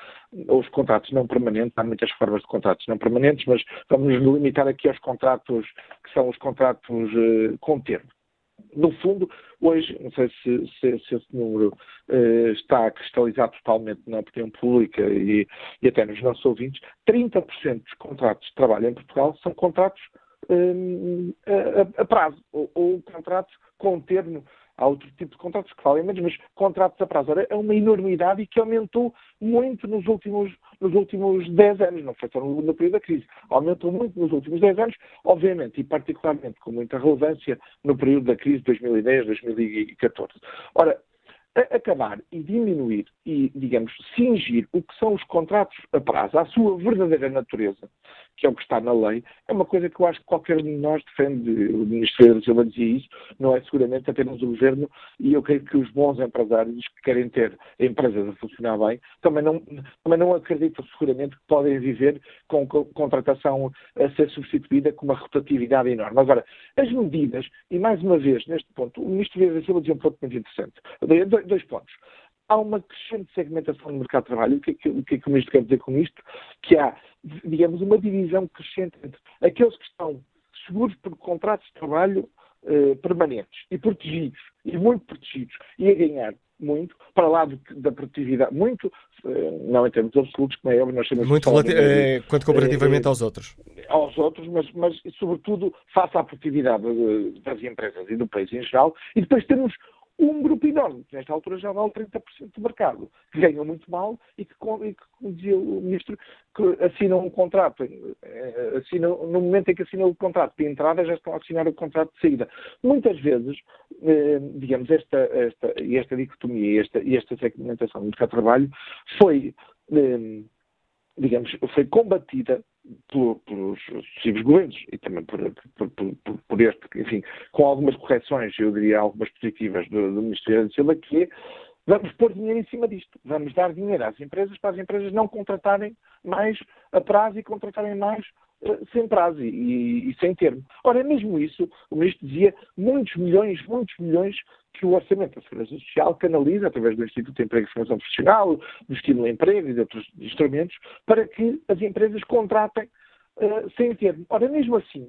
ou os contratos não permanentes. Há muitas formas de contratos não permanentes, mas vamos nos limitar aqui aos contratos que são os contratos uh, com termo. No fundo, hoje, não sei se, se, se esse número uh, está cristalizado totalmente na opinião pública e, e até nos nossos ouvintes, 30% dos contratos de trabalho em Portugal são contratos um, a, a, prazo, ou, ou contratos com termo. Há outro tipo de contratos que falem menos, mas contratos a prazo. Ora, é uma enormidade e que aumentou muito nos últimos, nos últimos 10 anos, não foi só no, no período da crise. Aumentou muito nos últimos 10 anos, obviamente, e particularmente com muita relevância no período da crise de 2010, 2014. Ora, acabar e diminuir e, digamos, cingir o que são os contratos a prazo, à sua verdadeira natureza, que é o que está na lei, é uma coisa que eu acho que qualquer um de nós defende. O Ministério da Silva dizia isso, não é seguramente apenas o Governo, e eu creio que os bons empresários que querem ter empresas a funcionar bem, também não, também não acreditam seguramente que podem viver com contratação a ser substituída com uma rotatividade enorme. Agora, as medidas, e mais uma vez, neste ponto, o Ministro da Silva dizia um ponto muito interessante. Dois pontos há uma crescente segmentação no mercado de trabalho. O que, é que, o que, é que o ministro quer dizer com isto? Que há, digamos, uma divisão crescente entre aqueles que estão seguros por contratos de trabalho eh, permanentes e protegidos, e muito protegidos, e a ganhar muito, para lá do, da produtividade, muito, eh, não em termos absolutos, como é óbvio, nós temos... Muito eh, quanto comparativamente aos outros. Aos outros, mas, mas sobretudo face à produtividade das empresas e do país em geral, e depois temos um grupo enorme, que nesta altura já vale 30% do mercado, que ganham muito mal e que, como dizia o Ministro, que assinam um contrato, eh, assinam, no momento em que assinam o contrato de entrada, já estão a assinar o contrato de saída. Muitas vezes, eh, digamos, esta, esta, esta dicotomia e esta, esta segmentação do mercado de trabalho foi eh, digamos, foi combatida por, pelos sucessivos governos e também por, por, por, este, enfim, com algumas correções, eu diria algumas positivas do, do Ministério da Silva, que é vamos pôr dinheiro em cima disto, vamos dar dinheiro às empresas para as empresas não contratarem mais a prazo e contratarem mais sem prazo e, e, sem termo. Ora, mesmo isso, o Ministro dizia muitos milhões, muitos milhões que o Orçamento da Segurança Social canaliza, através do Instituto de Emprego e Formação Profissional, do Estímulo Emprego e de outros instrumentos, para que as empresas contratem uh, sem termo. Ora, mesmo assim,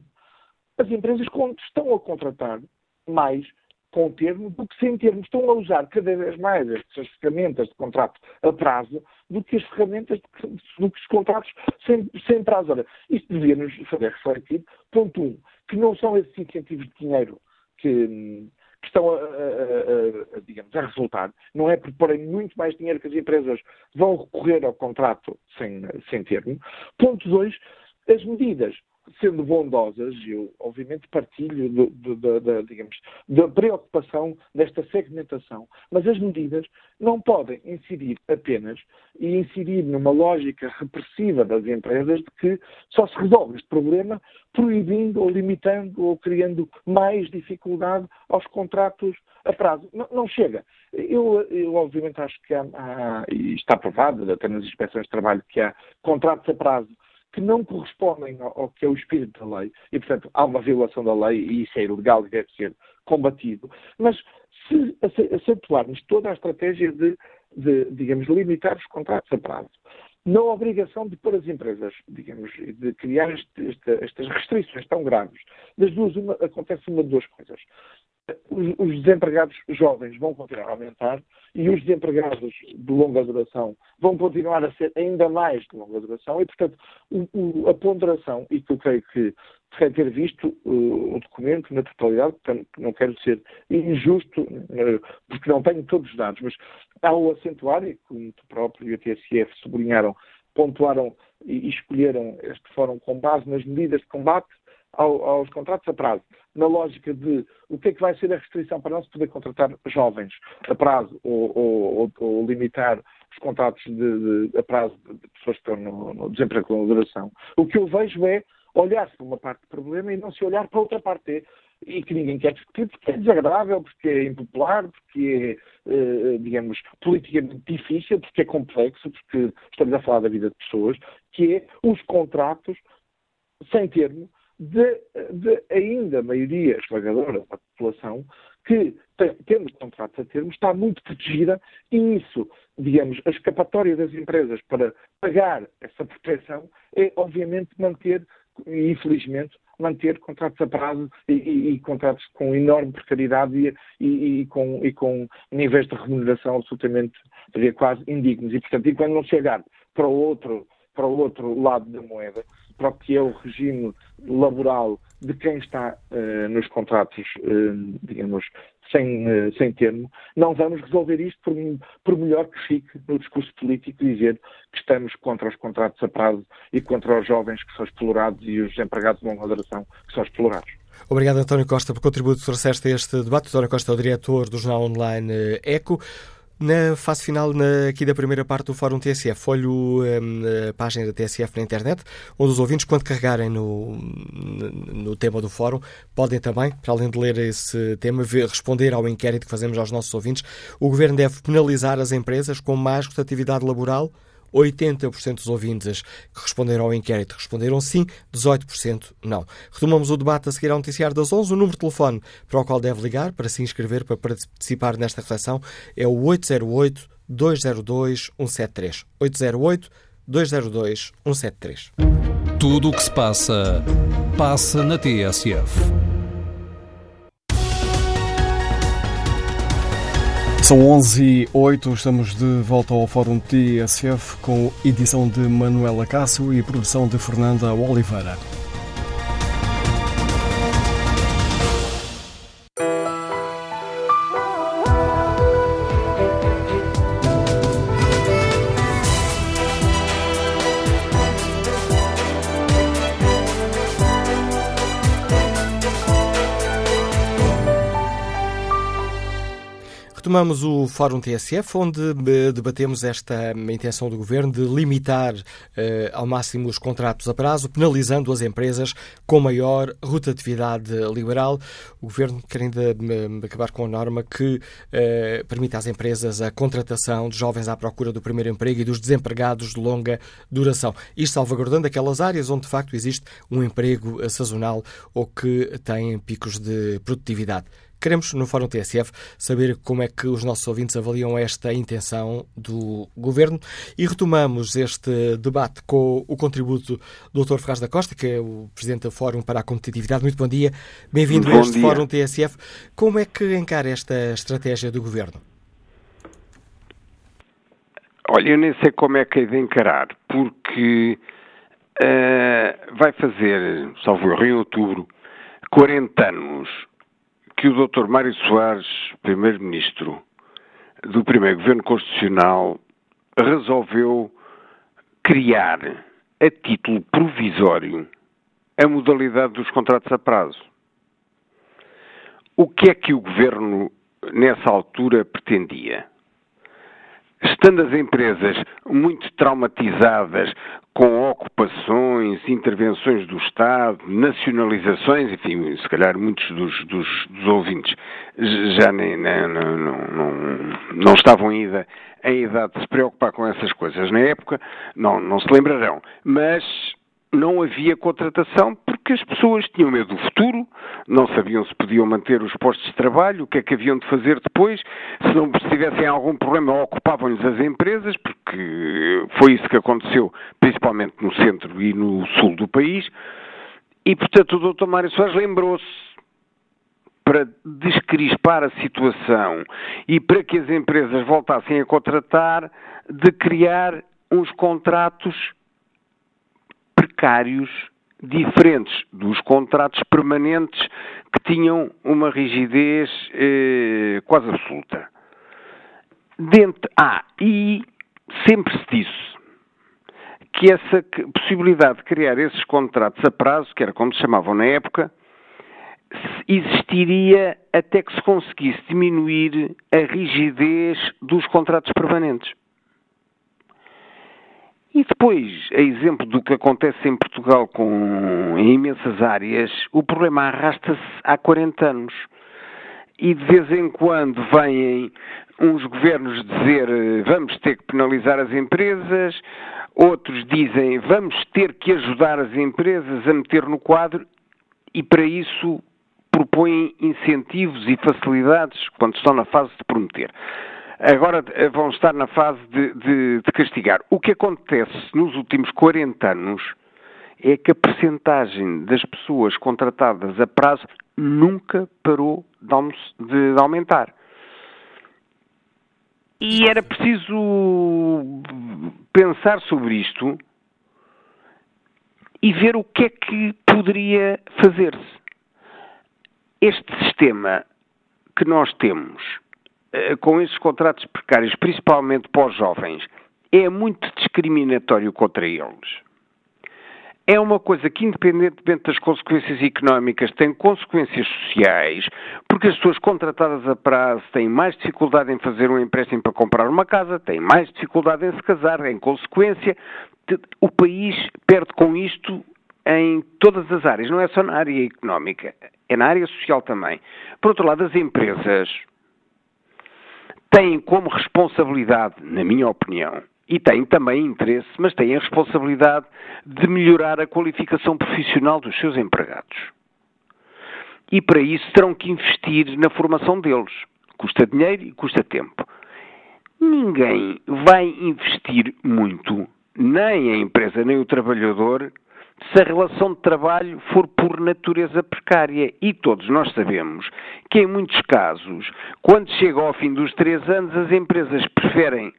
as empresas estão a contratar mais com termo do que sem termo. Estão a usar cada vez mais estas ferramentas de contrato a prazo do que as ferramentas, de, do que os contratos sem, sem prazo. Ora, isto devia nos fazer refletir, ponto um, que não são esses incentivos de dinheiro que, que estão a, a, a, a, digamos, a resultar, não é por porem muito mais dinheiro que as empresas vão recorrer ao contrato sem, sem termo. Ponto dois, as medidas sendo bondosas, eu obviamente partilho da preocupação desta segmentação, mas as medidas não podem incidir apenas e incidir numa lógica repressiva das empresas de que só se resolve este problema proibindo ou limitando ou criando mais dificuldade aos contratos a prazo. Não, não chega. Eu, eu, obviamente acho que há, há, e está provado até nas inspeções de trabalho que há contratos a prazo que não correspondem ao, ao, que é o espírito da lei, e, portanto, há uma violação da lei e isso é ilegal e deve ser combatido. Mas se acentuarmos toda a estratégia de, de, digamos, limitar os contratos a prazo, na obrigação de pôr as empresas, digamos, de criar este, este, estas restrições tão graves, das duas uma, acontece uma de duas coisas os, os desempregados jovens vão continuar a aumentar e os desempregados de longa duração vão continuar a ser ainda mais de longa duração. E, portanto, o, o, a ponderação, e que eu creio que sem ter visto uh, o documento na totalidade, portanto, não quero ser injusto, uh, porque não tenho todos os dados, mas ao acentuar, e como tu próprio e a TSF sublinharam, pontuaram e escolheram este fórum com base nas medidas de combate ao, aos contratos a prazo, na lógica de o que é que vai ser a restrição para não se poder contratar jovens a prazo ou, ou, ou limitar os contratos de, de, a prazo de pessoas que estão no, no desemprego com duração. O que eu vejo é olhar-se para uma parte do problema e não se olhar para outra parte e que ninguém quer discutir porque é desagradável, porque é impopular, porque é, eh, digamos, politicamente difícil, porque é complexo, porque estamos a falar da vida de pessoas, que é os contratos sem termo de, de ainda maioria esmagadora da população que, tendo contratos a termo, está muito protegida e isso, digamos, a escapatória das empresas para pagar essa proteção é, obviamente, manter, infelizmente, manter contratos a prazo e, e, e contratos com enorme precariedade e, e, com, e com níveis de remuneração absolutamente, diria, quase indignos. E, portanto, e quando não chegar para outro, para o outro lado da moeda, para o que é o regime laboral de quem está uh, nos contratos, uh, digamos, sem, uh, sem termo, não vamos resolver isto por, por, melhor que fique no discurso político dizer que estamos contra os contratos a prazo e contra os jovens que são explorados e os empregados de longa duração que são explorados. Obrigado, António Costa, por contributo que trouxeste a este debate. António Costa é o diretor do jornal online ECO. Na fase final na, aqui da primeira parte do Fórum TSF, olho um, a página da TSF na internet, onde os ouvintes, quando carregarem no, no tema do Fórum, podem também, para além de ler esse tema, ver, responder ao inquérito que fazemos aos nossos ouvintes. O Governo deve penalizar as empresas com mais rotatividade laboral? 80% dos ouvintes que responderam ao inquérito responderam sim, 18% não. Retomamos o debate a seguir ao noticiário das 11. O número de telefone para o qual deve ligar para se inscrever, para participar nesta reflexão é o 808 202 173. 808 202 173. Tudo o que se passa, passa na TSF. São 11 e 8, estamos de volta ao Fórum TSF com edição de Manuela Cássio e produção de Fernanda Oliveira. Retomamos o Fórum TSF, onde eh, debatemos esta intenção do Governo de limitar eh, ao máximo os contratos a prazo, penalizando as empresas com maior rotatividade liberal. O Governo quer ainda eh, acabar com a norma que eh, permite às empresas a contratação de jovens à procura do primeiro emprego e dos desempregados de longa duração. Isto salvaguardando aquelas áreas onde de facto existe um emprego sazonal ou que tem picos de produtividade. Queremos, no Fórum TSF, saber como é que os nossos ouvintes avaliam esta intenção do Governo e retomamos este debate com o contributo do Dr. Ferraz da Costa, que é o Presidente do Fórum para a Competitividade. Muito bom dia. Bem-vindo a este dia. Fórum TSF. Como é que encara esta estratégia do Governo? Olha, eu nem sei como é que é de encarar, porque uh, vai fazer, salvo erro, em outubro, 40 anos que o Dr. Mário Soares, Primeiro-Ministro do primeiro Governo Constitucional, resolveu criar, a título provisório, a modalidade dos contratos a prazo. O que é que o governo, nessa altura, pretendia? Estando as empresas muito traumatizadas com ocupações, intervenções do Estado, nacionalizações, enfim, se calhar muitos dos, dos, dos ouvintes já nem, não, não, não, não, estavam ainda em idade de se preocupar com essas coisas na época, não, não se lembrarão. Mas não havia contratação porque as pessoas tinham medo do futuro, não sabiam se podiam manter os postos de trabalho, o que é que haviam de fazer depois, se não se tivessem algum problema ocupavam-lhes as empresas, porque foi isso que aconteceu principalmente no centro e no sul do país, e portanto o Dr. Mário Soares lembrou-se para descrispar a situação e para que as empresas voltassem a contratar, de criar uns contratos precários diferentes dos contratos permanentes que tinham uma rigidez eh, quase absoluta. Dentro, ah, e sempre se disse que essa possibilidade de criar esses contratos a prazo, que era como se chamavam na época, existiria até que se conseguisse diminuir a rigidez dos contratos permanentes. E depois, a exemplo do que acontece em Portugal com, em imensas áreas, o problema arrasta-se há 40 anos. E de vez em quando vêm uns governos dizer vamos ter que penalizar as empresas, outros dizem vamos ter que ajudar as empresas a meter no quadro, e para isso propõem incentivos e facilidades quando estão na fase de prometer agora eh, vão estar na fase de, de, de, castigar. O que acontece nos últimos 40 anos é que a percentagem das pessoas contratadas a prazo nunca parou de, de aumentar. E era preciso pensar sobre isto e ver o que é que poderia fazer-se. Este sistema que nós temos com esses contratos precários, principalmente para os jovens, é muito discriminatório contra eles. É uma coisa que, independentemente das consequências económicas, tem consequências sociais, porque as pessoas contratadas a prazo têm mais dificuldade em fazer um empréstimo para comprar uma casa, têm mais dificuldade em se casar, em consequência, o país perde com isto em todas as áreas, não é só na área económica, é na área social também. Por outro lado, as empresas, têm como responsabilidade, na minha opinião, e têm também interesse, mas têm a responsabilidade de melhorar a qualificação profissional dos seus empregados. E para isso terão que investir na formação deles. Custa dinheiro e custa tempo. Ninguém vai investir muito, nem a empresa nem o trabalhador, se a relação de trabalho for por natureza precária. E todos nós sabemos que, em muitos casos, quando chega ao fim dos três anos, as empresas preferem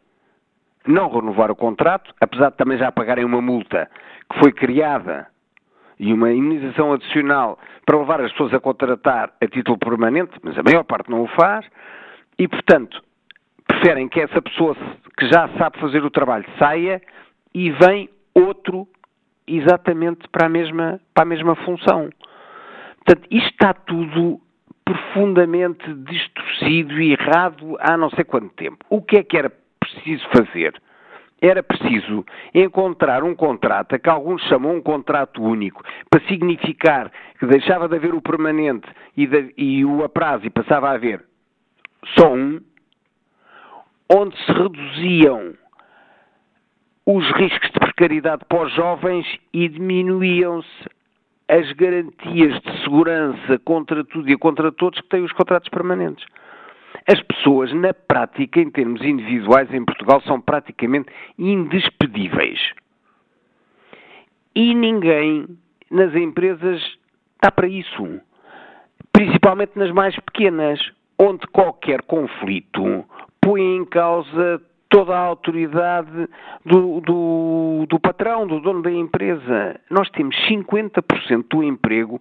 não renovar o contrato, apesar de também já pagarem uma multa que foi criada e uma imunização adicional para levar as pessoas a contratar a título permanente, mas a maior parte não o faz, e, portanto, preferem que essa pessoa que já sabe fazer o trabalho saia e vem outro exatamente para a mesma, para a mesma função. Portanto, isto está tudo profundamente distorcido e errado há não sei quanto tempo. O que é que era preciso fazer? Era preciso encontrar um contrato, que alguns chamam um contrato único, para significar que deixava de haver o permanente e, de, e o a e passava a haver só um, onde se reduziam os riscos precariedade para os jovens e diminuíam-se as garantias de segurança contra tudo e contra todos que têm os contratos permanentes. As pessoas, na prática, em termos individuais, em Portugal, são praticamente indespedíveis. E ninguém nas empresas está para isso. Principalmente nas mais pequenas, onde qualquer conflito põe em causa toda a autoridade do, do, do patrão, do dono da empresa. Nós temos 50% do emprego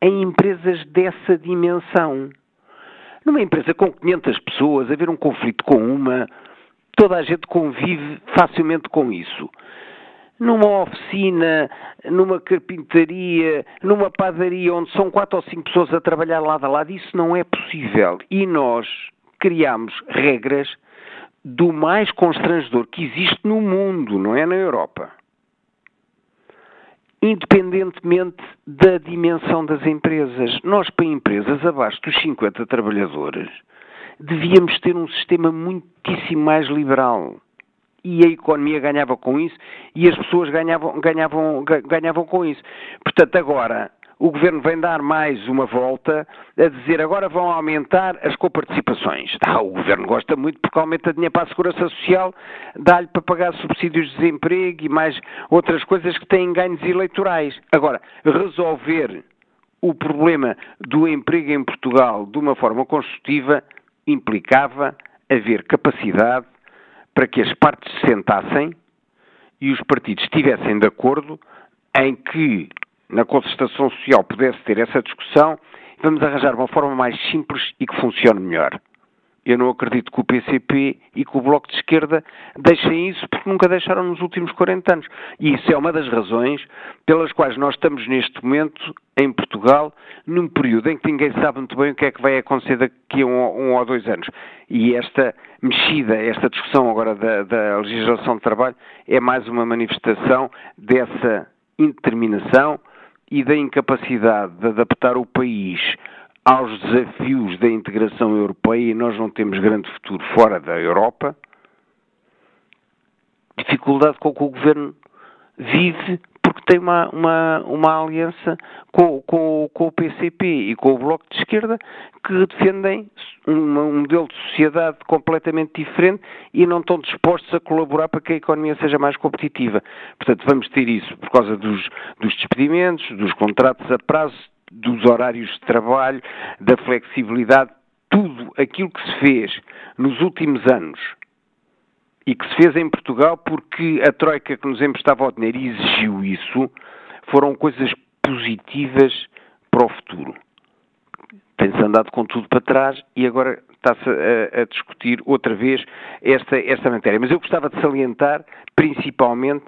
em empresas dessa dimensão. Numa empresa com 500 pessoas, haver um conflito com uma, toda a gente convive facilmente com isso. numa oficina, numa carpintaria, numa padaria onde são quatro ou cinco pessoas a trabalhar lado a lado. Isso não é possível. E nós criamos regras do mais constrangedor que existe no mundo, não é na Europa. Independentemente da dimensão das empresas, nós para empresas abaixo dos 50 trabalhadores devíamos ter um sistema muitíssimo mais liberal. E a economia ganhava com isso e as pessoas ganhavam, ganhavam, ganhavam com isso. Portanto, agora, o Governo vem dar mais uma volta a dizer agora vão aumentar as coparticipações. Ah, o Governo gosta muito porque aumenta dinheiro para a Segurança Social, dá-lhe para pagar subsídios de desemprego e mais outras coisas que têm ganhos eleitorais. Agora, resolver o problema do emprego em Portugal de uma forma construtiva implicava haver capacidade para que as partes se sentassem e os partidos estivessem de acordo em que na concertação social pudesse ter essa discussão, vamos arranjar uma forma mais simples e que funcione melhor. Eu não acredito que o PCP e que o Bloco de Esquerda deixem isso porque nunca deixaram nos últimos 40 anos. E isso é uma das razões pelas quais nós estamos neste momento em Portugal num período em que ninguém sabe muito bem o que é que vai acontecer daqui a um, um ou dois anos. E esta mexida, esta discussão agora da, da legislação de trabalho é mais uma manifestação dessa indeterminação e da incapacidade de adaptar o país aos desafios da integração europeia e nós não temos grande futuro fora da Europa. Dificuldade com que o governo vive porque tem uma, uma, uma aliança com, com, com, o PCP e com o Bloco de Esquerda que defendem um, um, modelo de sociedade completamente diferente e não estão dispostos a colaborar para que a economia seja mais competitiva. Portanto, vamos ter isso por causa dos, dos despedimentos, dos contratos a prazo, dos horários de trabalho, da flexibilidade, tudo aquilo que se fez nos últimos anos e que se fez em Portugal porque a Troika que nos emprestava o dinheiro exigiu isso, foram coisas positivas para o futuro. Tem-se andado com tudo para trás e agora está-se a, a, discutir outra vez esta, esta matéria. Mas eu gostava de salientar, principalmente,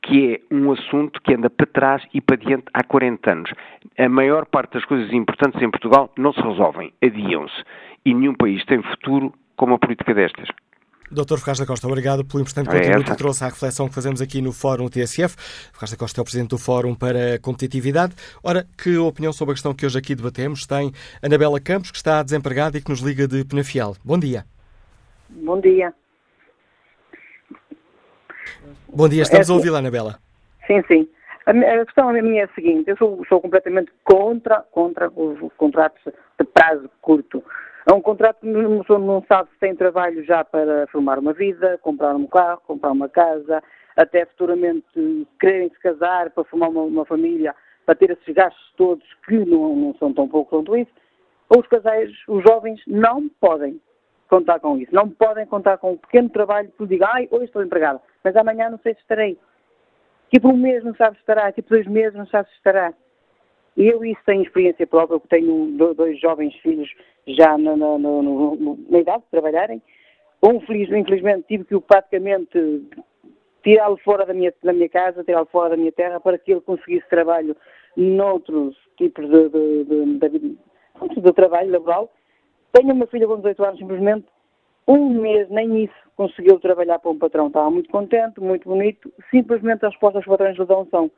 que é um assunto que anda para trás e para diante há 40 anos. A maior parte das coisas importantes em Portugal não se resolvem, adiam-se. E nenhum país tem futuro com uma política destas. Dr. Ferraz da Costa, obrigado pelo importante é contributo que trouxe à reflexão que fazemos aqui no Fórum TSF. Ferraz da Costa é o Presidente do Fórum para a Competitividade. Ora, que opinião sobre a questão que hoje aqui debatemos tem Anabela Campos, que está desempregada e que nos liga de Penafiel. Bom dia. Bom dia. Bom dia, estamos é, a ouvi-la, Anabela. Sim, sim. A, questão minha é a seguinte, eu sou, sou completamente contra, contra os contratos de prazo curto. É um contrato que uma pessoa não sabe se tem trabalho já para formar uma vida, comprar um carro, comprar uma casa, até futuramente quererem se casar para formar uma, uma família, para ter esses gastos todos que não, não são tão pouco quanto isso. Os casais, os jovens, não podem contar com isso. Não podem contar com um pequeno trabalho que diga, ai, hoje estou empregada, mas amanhã não sei se estarei. Tipo um mês não sabe se estará, tipo dois meses não sabe se estará. Eu isso tenho experiência própria, porque tenho dois jovens filhos já na, na, na, na idade de trabalharem. Um, feliz, infelizmente, tive que praticamente tirá-lo fora da minha, da minha casa, tirá-lo fora da minha terra, para que ele conseguisse trabalho noutros tipos de, de, de, de, de trabalho laboral. Tenho uma filha com 18 anos, simplesmente um mês, nem isso, conseguiu trabalhar para um patrão. Estava muito contente, muito bonito. Simplesmente as respostas que os patrões lhe dão são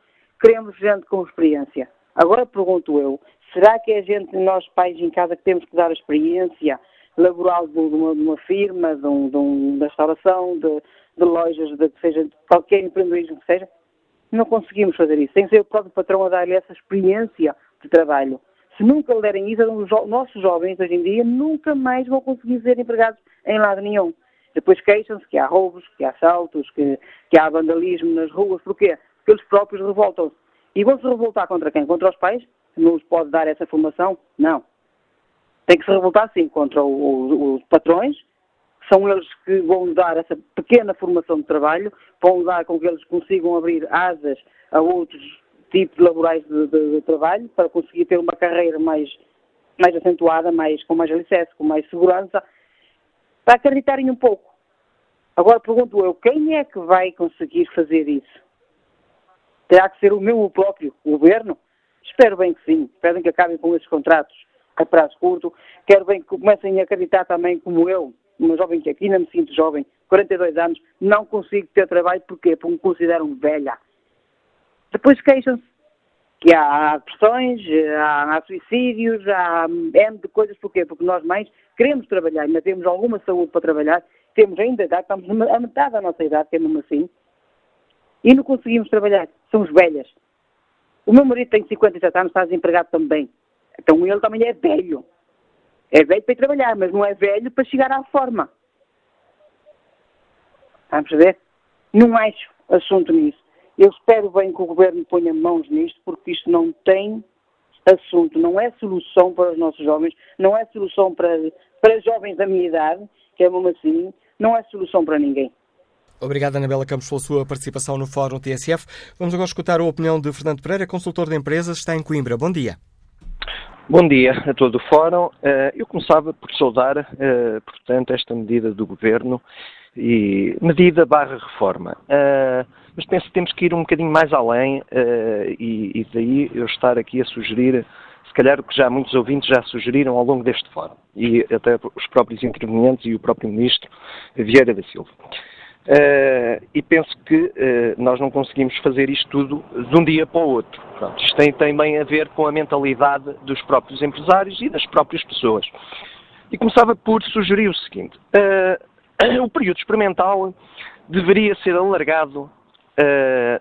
queremos gente com experiência. Agora pergunto eu, será que é gente, nós pais em casa, que temos que dar a experiência laboral de uma, de uma firma, de, um, de, restauração, de, de lojas, de que seja, qualquer empreendedorismo que seja? Não conseguimos fazer isso. Tem que ser o próprio patrão a dar-lhe essa experiência de trabalho. Se nunca lhe derem isso, os nossos jovens hoje em dia nunca mais vão conseguir ser empregados em lado nenhum. Depois queixam-se que há roubos, que há assaltos, que, que há vandalismo nas ruas. Porquê? Porque eles próprios revoltam-se. E vão-se revoltar contra quem? Contra os pais? Não os pode dar essa formação? Não. Tem que se revoltar, sim, contra os patrões, são eles que vão dar essa pequena formação de trabalho, vão dar com que eles consigam abrir asas a outros tipos laborais de, de, de trabalho para conseguir ter uma carreira mais, mais acentuada, mais, com mais alicerce, com mais segurança, para acreditarem um pouco. Agora pergunto eu, quem é que vai conseguir fazer isso? Terá que ser o meu próprio governo? Espero bem que sim. Espero que acabem com esses contratos a prazo curto. Quero bem que comecem a acreditar também, como eu, uma jovem que aqui ainda me sinto jovem, 42 anos, não consigo ter trabalho. Porquê? Porque me consideram velha. Depois queixam-se que há pressões, há, há, suicídios, há N de coisas. Porquê? Porque nós mães queremos trabalhar, ainda temos alguma saúde para trabalhar, temos ainda idade, estamos a metade da nossa idade, mesmo assim, e não conseguimos trabalhar. Somos velhas. O meu marido tem 57 anos, está desempregado também. Então ele também é velho. É velho para ir trabalhar, mas não é velho para chegar à forma. Vamos ver? Não acho assunto nisso. Eu espero bem que o Governo ponha mãos nisto, porque isto não tem assunto, não é solução para os nossos jovens, não é solução para, para jovens da minha idade, que é mesmo assim, não é solução para ninguém. Obrigado, Anabela Campos, pela sua participação no Fórum TSF. Vamos agora escutar a opinião de Fernando Pereira, consultor de empresas, está em Coimbra. Bom dia. Bom dia a todo o Fórum. Eh, eu começava por saudar, eh, portanto, esta medida do Governo e medida barra reforma. Uh, mas penso que temos que ir um bocadinho mais além e, daí eu estar aqui a sugerir, se calhar o que já muitos ouvintes já sugeriram ao longo deste fórum, e até os próprios intervenientes e o próprio Ministro Vieira da Silva. Uh, e penso que nós não conseguimos fazer isto tudo de um dia para o outro. Pronto, isto tem também a ver com a mentalidade dos próprios empresários e das próprias pessoas. E começava por sugerir o seguinte: *clears throat* o período experimental deveria ser alargado, uh,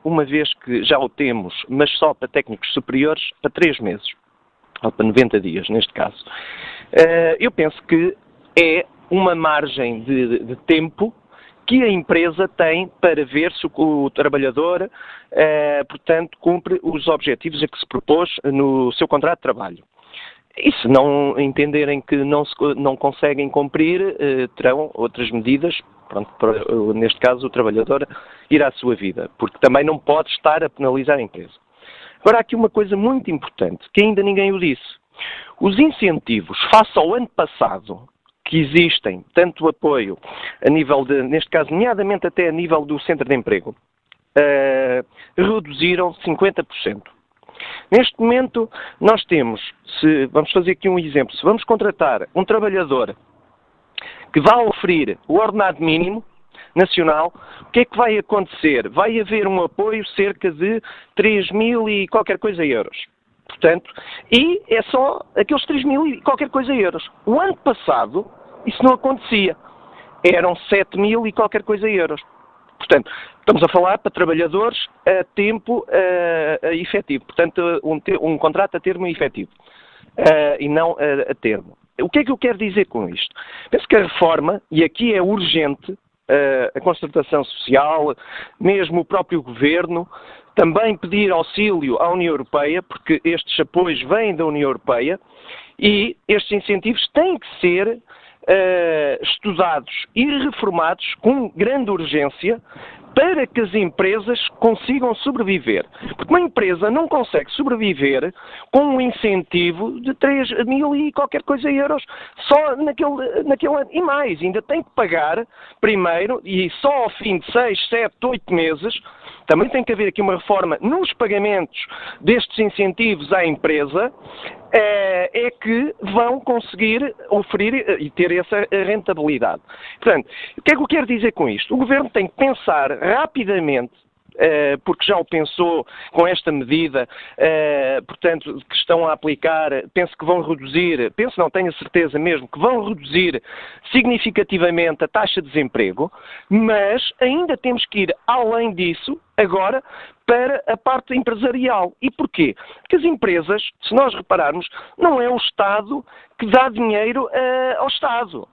uma vez que já o temos, mas só para técnicos superiores, para três meses, ou para 90 dias, neste caso. Uh, eu penso que é uma margem de, de, tempo que a empresa tem para ver se o, trabalhador, uh, portanto, cumpre os objetivos a que se propôs no seu contrato de trabalho. E se não entenderem que não, se, não conseguem cumprir, eh, terão outras medidas, pronto, para, neste caso o trabalhador ir à sua vida, porque também não pode estar a penalizar a empresa. Agora, há aqui uma coisa muito importante, que ainda ninguém o disse. Os incentivos, face ao ano passado, que existem, tanto apoio a nível de, neste caso, nomeadamente até a nível do centro de emprego, uh, reduziram 50%. Neste momento, nós temos, se, vamos fazer aqui um exemplo, se vamos contratar um trabalhador que vá oferir o ordenado mínimo nacional, o que é que vai acontecer? Vai haver um apoio cerca de 3 mil e qualquer coisa euros. Portanto, e é só aqueles 3 mil e qualquer coisa euros. O ano passado, isso não acontecia. Eram 7 mil e qualquer coisa euros. Portanto, estamos a falar para trabalhadores a tempo uh, efetivo, portanto, um, um, contrato a termo efetivo uh, e não a, a termo. O que é que eu quero dizer com isto? Penso que a reforma, e aqui é urgente, a concertação social, mesmo o próprio governo, também pedir auxílio à União Europeia, porque estes apoios vêm da União Europeia e estes incentivos têm que ser uh, estudados e reformados com grande urgência para que as empresas consigam sobreviver. Porque uma empresa não consegue sobreviver com um incentivo de 3 mil e qualquer coisa euros só naquele, naquele ano. E mais, ainda tem que pagar primeiro, e só ao fim de 6, 7, 8 meses, também tem que haver aqui uma reforma nos pagamentos destes incentivos à empresa, é, é que vão conseguir oferir eh, e ter essa rentabilidade. Portanto, o que é que eu quero dizer com isto? O Governo tem que pensar rapidamente eh, porque já o pensou com esta medida, eh, portanto, que estão a aplicar, penso que vão reduzir, penso não, tenho a certeza mesmo, que vão reduzir significativamente a taxa de desemprego, mas ainda temos que ir além disso, agora, para a parte empresarial. E porquê? Porque as empresas, se nós repararmos, não é o Estado que dá dinheiro uh, ao Estado.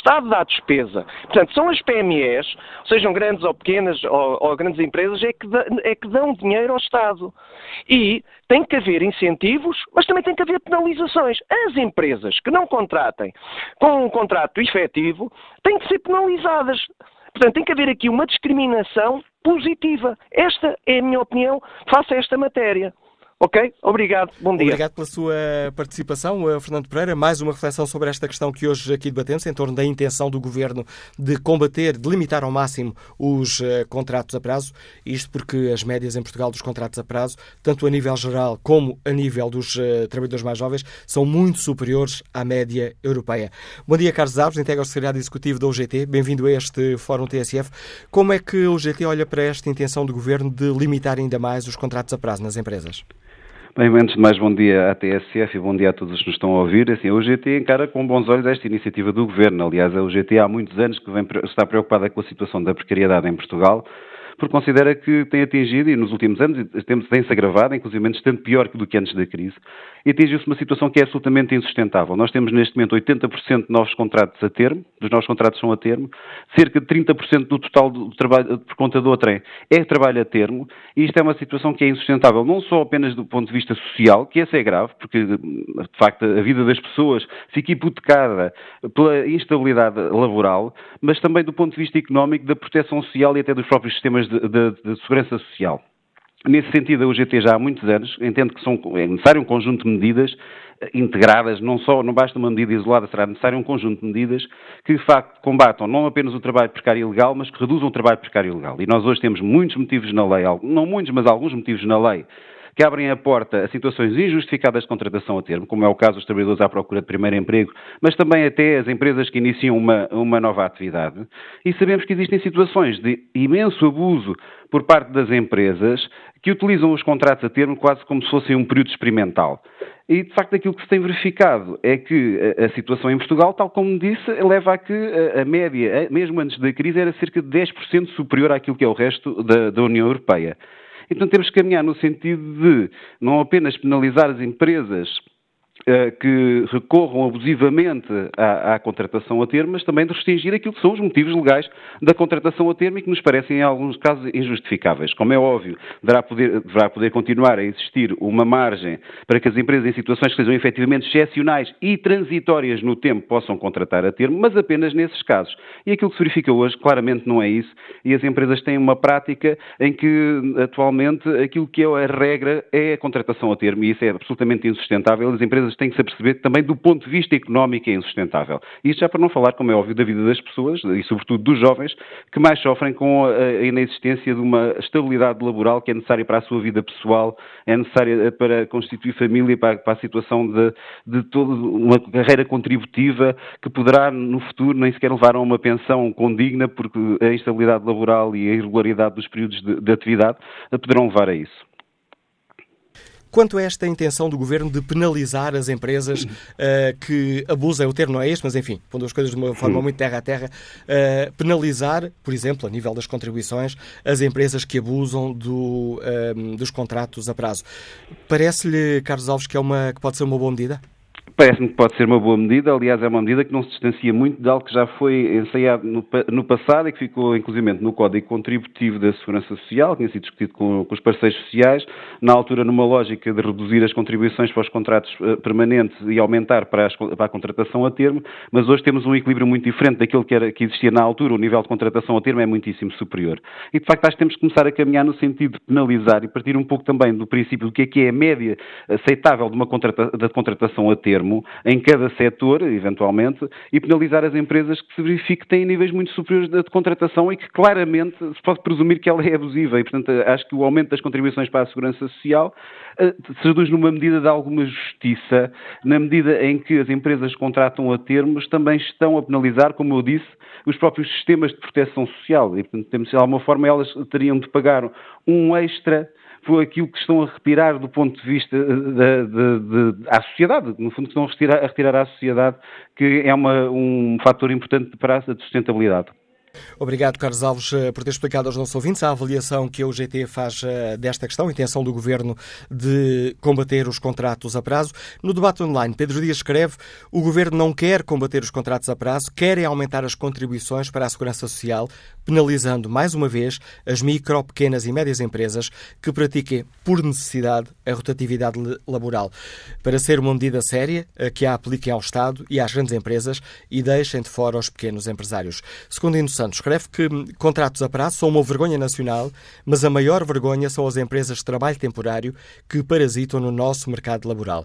Estado dá despesa. Portanto, são as PMEs, sejam grandes ou pequenas ou, ou grandes empresas, é que, é que dão dinheiro ao Estado. E tem que haver incentivos, mas também tem que haver penalizações. As empresas que não contratem com um contrato efetivo têm que ser penalizadas. Portanto, tem que haver aqui uma discriminação positiva. Esta é a minha opinião face a esta matéria. Ok? Obrigado. Bom dia. Obrigado pela sua participação, eh, Fernando Pereira. Mais uma reflexão sobre esta questão que hoje aqui debatemos, em torno da intenção do Governo de combater, de limitar ao máximo os uh, contratos a prazo. Isto porque as médias em Portugal dos contratos a prazo, tanto a nível geral como a nível dos uh, trabalhadores mais jovens, são muito superiores à média europeia. Bom dia, Carlos Alves, integra o Secretariado Executivo da UGT. Bem-vindo a este Fórum TSF. Como é que a UGT olha para esta intenção do Governo de limitar ainda mais os contratos a prazo nas empresas? Bem, antes de mais, bom dia à TSF e bom dia a todos os que nos estão a ouvir. Assim, a UGT encara com bons olhos esta iniciativa do Governo. Aliás, a UGT há muitos anos que vem, está preocupada com a situação da precariedade em Portugal porque considera que tem atingido, e nos últimos anos tem-se agravado, inclusive estando pior do que antes da crise, e atingiu-se uma situação que é absolutamente insustentável. Nós temos neste momento 80% de novos contratos a termo, dos novos contratos são a termo, cerca de 30% do total do trabalho por conta do trem é trabalho a termo, e isto é uma situação que é insustentável, não só apenas do ponto de vista social, que esse é grave, porque de facto a vida das pessoas fica hipotecada pela instabilidade laboral, mas também do ponto de vista económico, da proteção social e até dos próprios sistemas de segurança social. Nesse sentido, a UGT já há muitos anos entende que são, é necessário um conjunto de medidas eh, integradas, não só, não basta uma medida isolada, será necessário um conjunto de medidas que, de facto, combatam não apenas o trabalho precário ilegal, mas que reduzam o trabalho precário ilegal. E nós hoje temos muitos motivos na lei, não muitos, mas alguns motivos na lei, que abrem a porta a situações injustificadas de contratação a termo, como é o caso dos trabalhadores à procura de primeiro emprego, mas também até as empresas que iniciam uma, uma nova atividade. E sabemos que existem situações de imenso abuso por parte das empresas que utilizam os contratos a termo quase como se fossem um período experimental. E, de facto, aquilo que se tem verificado é que a, situação em Portugal, tal como disse, leva a que a, a média, mesmo antes da crise, era cerca de 10% superior àquilo que é o resto da, da União Europeia. Então temos que caminhar no sentido de não apenas penalizar as empresas que recorram abusivamente à, à, contratação a termo, mas também de restringir aquilo que são os motivos legais da contratação a termo e que nos parecem, em alguns casos, injustificáveis. Como é óbvio, deverá poder, deverá poder continuar a existir uma margem para que as empresas em situações que sejam efetivamente excepcionais e transitórias no tempo possam contratar a termo, mas apenas nesses casos. E aquilo que se verifica hoje claramente não é isso, e as empresas têm uma prática em que, atualmente, aquilo que é a regra é a contratação a termo, e isso é absolutamente insustentável. As empresas tem que se perceber também do ponto de vista económico é insustentável. Isto já para não falar, como é óbvio, da vida das pessoas e sobretudo dos jovens que mais sofrem com a inexistência de uma estabilidade laboral que é necessária para a sua vida pessoal, é necessária para constituir família, para, para a situação de, de toda uma carreira contributiva que poderá no futuro nem sequer levar a uma pensão condigna porque a instabilidade laboral e a irregularidade dos períodos de, de atividade poderão levar a isso. Quanto a esta intenção do Governo de penalizar as empresas uh, que abusam, o termo não é este, mas enfim, pondo as coisas de uma forma muito terra a terra, uh, penalizar, por exemplo, a nível das contribuições, as empresas que abusam do, uh, dos contratos a prazo. Parece-lhe, Carlos Alves, que, é uma, que pode ser uma boa medida? Parece-me que pode ser uma boa medida, aliás, é uma medida que não se distancia muito de algo que já foi ensaiado no, no passado e que ficou, inclusive, no Código Contributivo da Segurança Social, que tinha sido discutido com, com, os parceiros sociais, na altura numa lógica de reduzir as contribuições para os contratos uh, permanentes e aumentar para, as, para, a contratação a termo, mas hoje temos um equilíbrio muito diferente daquilo que, era, que existia na altura, o nível de contratação a termo é muitíssimo superior. E, de facto, acho que temos que começar a caminhar no sentido de penalizar e partir um pouco também do princípio do que é que é a média aceitável de uma contrata, da contratação a termo, termo em cada setor, eventualmente, e penalizar as empresas que se verifique que têm níveis muito superiores de, contratação e que claramente se pode presumir que ela é abusiva. E, portanto, acho que o aumento das contribuições para a segurança social uh, se reduz numa medida de alguma justiça, na medida em que as empresas que contratam a termos também estão a penalizar, como eu disse, os próprios sistemas de proteção social. E, portanto, temos, de alguma forma, elas teriam de pagar um extra por aquilo que estão a retirar do ponto de vista da, de, de, sociedade, no fundo que estão a retirar, a retirar à sociedade, que é uma, um fator importante para a sustentabilidade. Obrigado, Carlos Alves, eh, por ter explicado aos nossos ouvintes a avaliação que a UGT faz eh, desta questão, a intenção do Governo de combater os contratos a prazo. No debate online, Pedro Dias escreve o Governo não quer combater os contratos a prazo, quer aumentar as contribuições para a Segurança Social, penalizando, mais uma vez, as micro, pequenas e médias empresas que pratiquem, por necessidade, a rotatividade laboral. Para ser uma medida séria, que a apliquem ao Estado e às grandes empresas e deixem de fora os pequenos empresários. Segundo a Santos escreve que contratos a prazo são uma vergonha nacional, mas a maior vergonha são as empresas de trabalho temporário que parasitam no nosso mercado laboral.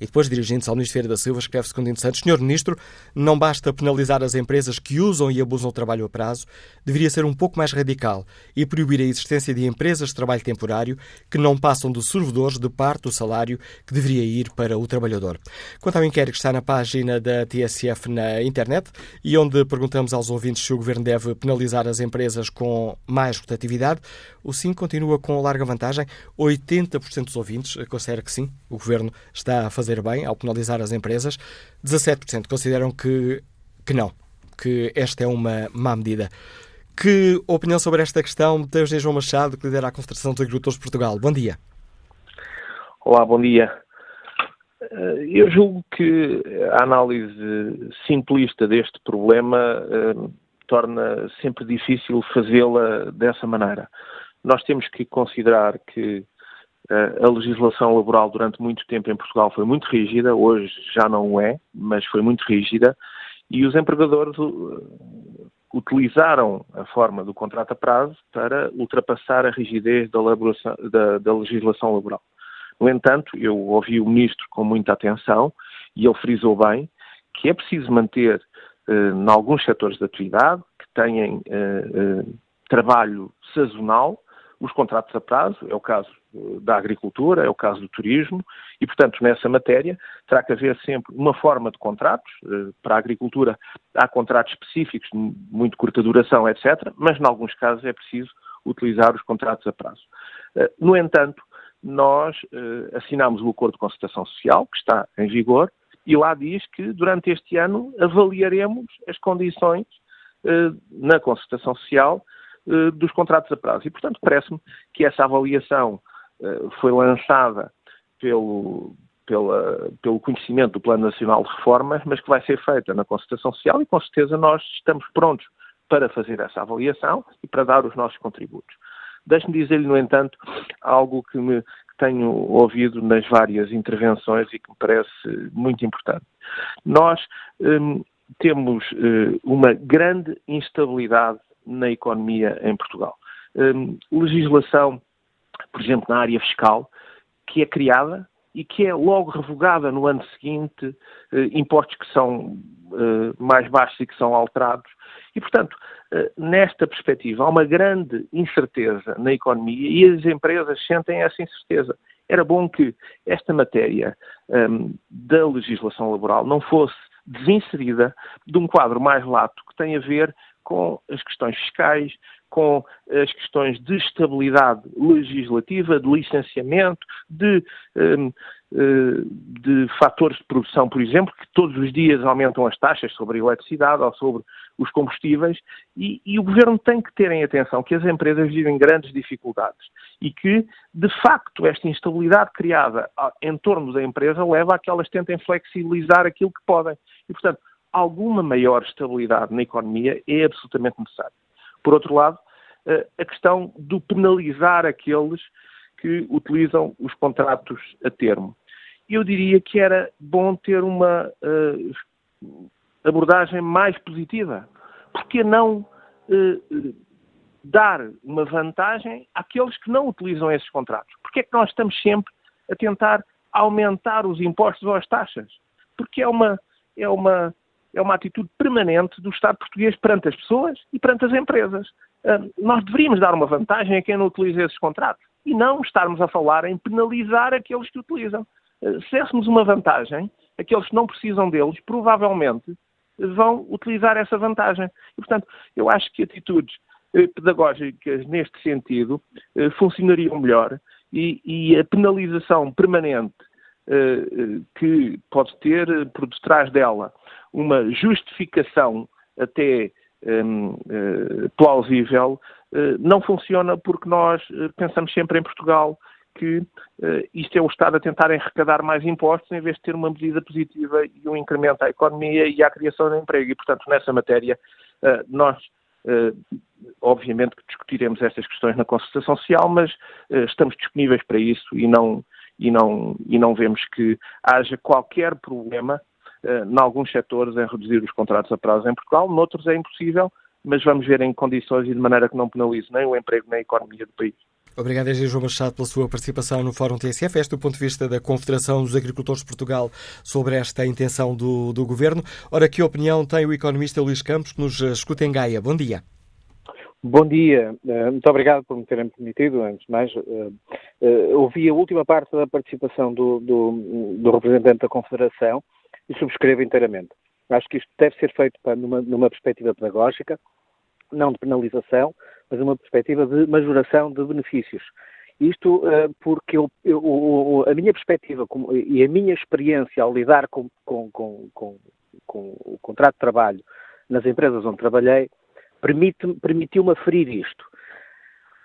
E depois, dirigindo-se ao Ministro Feira da Silva, escreve Secundino Santos: Senhor Ministro, não basta penalizar as empresas que usam e abusam do trabalho a prazo, deveria ser um pouco mais radical e proibir a existência de empresas de trabalho temporário que não passam dos servidores de parte do salário que deveria ir para o trabalhador. Quanto ao inquérito que está na página da TSF na internet e onde perguntamos aos ouvintes se o Governo deve penalizar as empresas com mais rotatividade, o sim continua com larga vantagem. 80% dos ouvintes considera que sim, o Governo está a fazer bem ao penalizar as empresas. 17% consideram que, que não, que esta é uma má medida. Que opinião sobre esta questão tem o João Machado, que lidera a Confederação dos Agricultores de Portugal? Bom dia. Olá, bom dia. Eh, eu julgo que a análise simplista deste problema eh, torna sempre difícil fazê-la dessa maneira. Nós temos que considerar que a legislação laboral durante muito tempo em Portugal foi muito rígida, hoje já não é, mas foi muito rígida, e os empregadores uh, utilizaram a forma do contrato a prazo para ultrapassar a rigidez da, da, da legislação laboral. No entanto, eu ouvi o Ministro com muita atenção e ele frisou bem que é preciso manter, uh, em alguns setores de atividade, que têm uh, uh, trabalho sazonal, os contratos a prazo, é o caso da agricultura, é o caso do turismo, e, portanto, nessa matéria terá que haver sempre uma forma de contratos. Eh, para a agricultura há contratos específicos de muito curta duração, etc., mas, em alguns casos, é preciso utilizar os contratos a prazo. Eh, no entanto, nós eh, assinamos o Acordo de Concertação Social, que está em vigor, e lá diz que durante este ano avaliaremos as condições na concertação social dos contratos a prazo. E, portanto, parece-me que essa avaliação eh, foi lançada pelo, pela, pelo conhecimento do Plano Nacional de Reformas, mas que vai ser feita na concertação social e com certeza nós estamos prontos para fazer essa avaliação e para dar os nossos contributos. Deixe-me dizer-lhe, no entanto, algo que, me, tenho ouvido nas várias intervenções e que me parece muito importante. Nós hum, temos hum, uma grande instabilidade na economia em Portugal. Hum, legislação por exemplo, na área fiscal, que é criada e que é logo revogada no ano seguinte, eh, impostos que são eh, mais baixos e que são alterados. E, portanto, eh, nesta perspectiva, há uma grande incerteza na economia e as empresas sentem essa incerteza. Era bom que esta matéria um, da legislação laboral não fosse desinserida de um quadro mais lato que tem a ver com as questões fiscais, com as questões de estabilidade legislativa, de licenciamento, de, um, eh, de fatores de produção, por exemplo, que todos os dias aumentam as taxas sobre a eletricidade ou sobre os combustíveis, e, e, o governo tem que ter em atenção que as empresas vivem grandes dificuldades e que, de facto, esta instabilidade criada em torno da empresa leva a que elas tentem flexibilizar aquilo que podem. E, portanto, alguma maior estabilidade na economia é absolutamente necessária. Por outro lado, eh, a questão do penalizar aqueles que utilizam os contratos a termo. Eu diria que era bom ter uma uh, abordagem mais positiva. Por que não uh, dar uma vantagem àqueles que não utilizam esses contratos? Porque é que nós estamos sempre a tentar aumentar os impostos ou as taxas? Porque é uma, é uma é uma atitude permanente do Estado português perante as pessoas e perante as empresas. Nós deveríamos dar uma vantagem a quem não utiliza esses contratos e não estarmos a falar em penalizar aqueles que utilizam. Ah, se dessemos uma vantagem, aqueles que não precisam deles provavelmente vão utilizar essa vantagem. E, portanto, eu acho que atitudes eh, pedagógicas neste sentido eh, funcionariam melhor e, e a penalização permanente eh, que pode ter por detrás dela uma justificação até um, uh, eh, plausível, uh, não funciona porque nós uh, pensamos sempre em Portugal que isto é o Estado a tentar arrecadar mais impostos em vez de ter uma medida positiva e um incremento à economia e à criação de emprego. E, portanto, nessa matéria, nós obviamente discutiremos estas questões na concertação social, mas estamos disponíveis para isso e não, e não, e não vemos que haja qualquer problema uh, em alguns setores, em reduzir os contratos a prazo em Portugal, noutros é impossível, mas vamos ver em condições e de maneira que não penalize nem o emprego nem a economia do país. Obrigado, Engenheiro João Machado, pela sua participação no Fórum TSF. Este é o ponto de vista da Confederação dos Agricultores de Portugal sobre esta intenção do, do Governo. Ora, que opinião tem o economista Luís Campos, que nos escuta em Gaia? Bom dia. Bom dia, eh, muito obrigado por me terem permitido, antes de mais. Uh, uh, ouvi a última parte da participação do, do, do, representante da Confederação e subscrevo inteiramente. Acho que isto deve ser feito para, numa, numa perspectiva pedagógica, não de penalização, mas uma perspectiva de majoração de benefícios. Isto porque eu, eu, a minha perspectiva e a minha experiência ao lidar com, com, com, com, o contrato de trabalho nas empresas onde trabalhei permitiu-me aferir isto.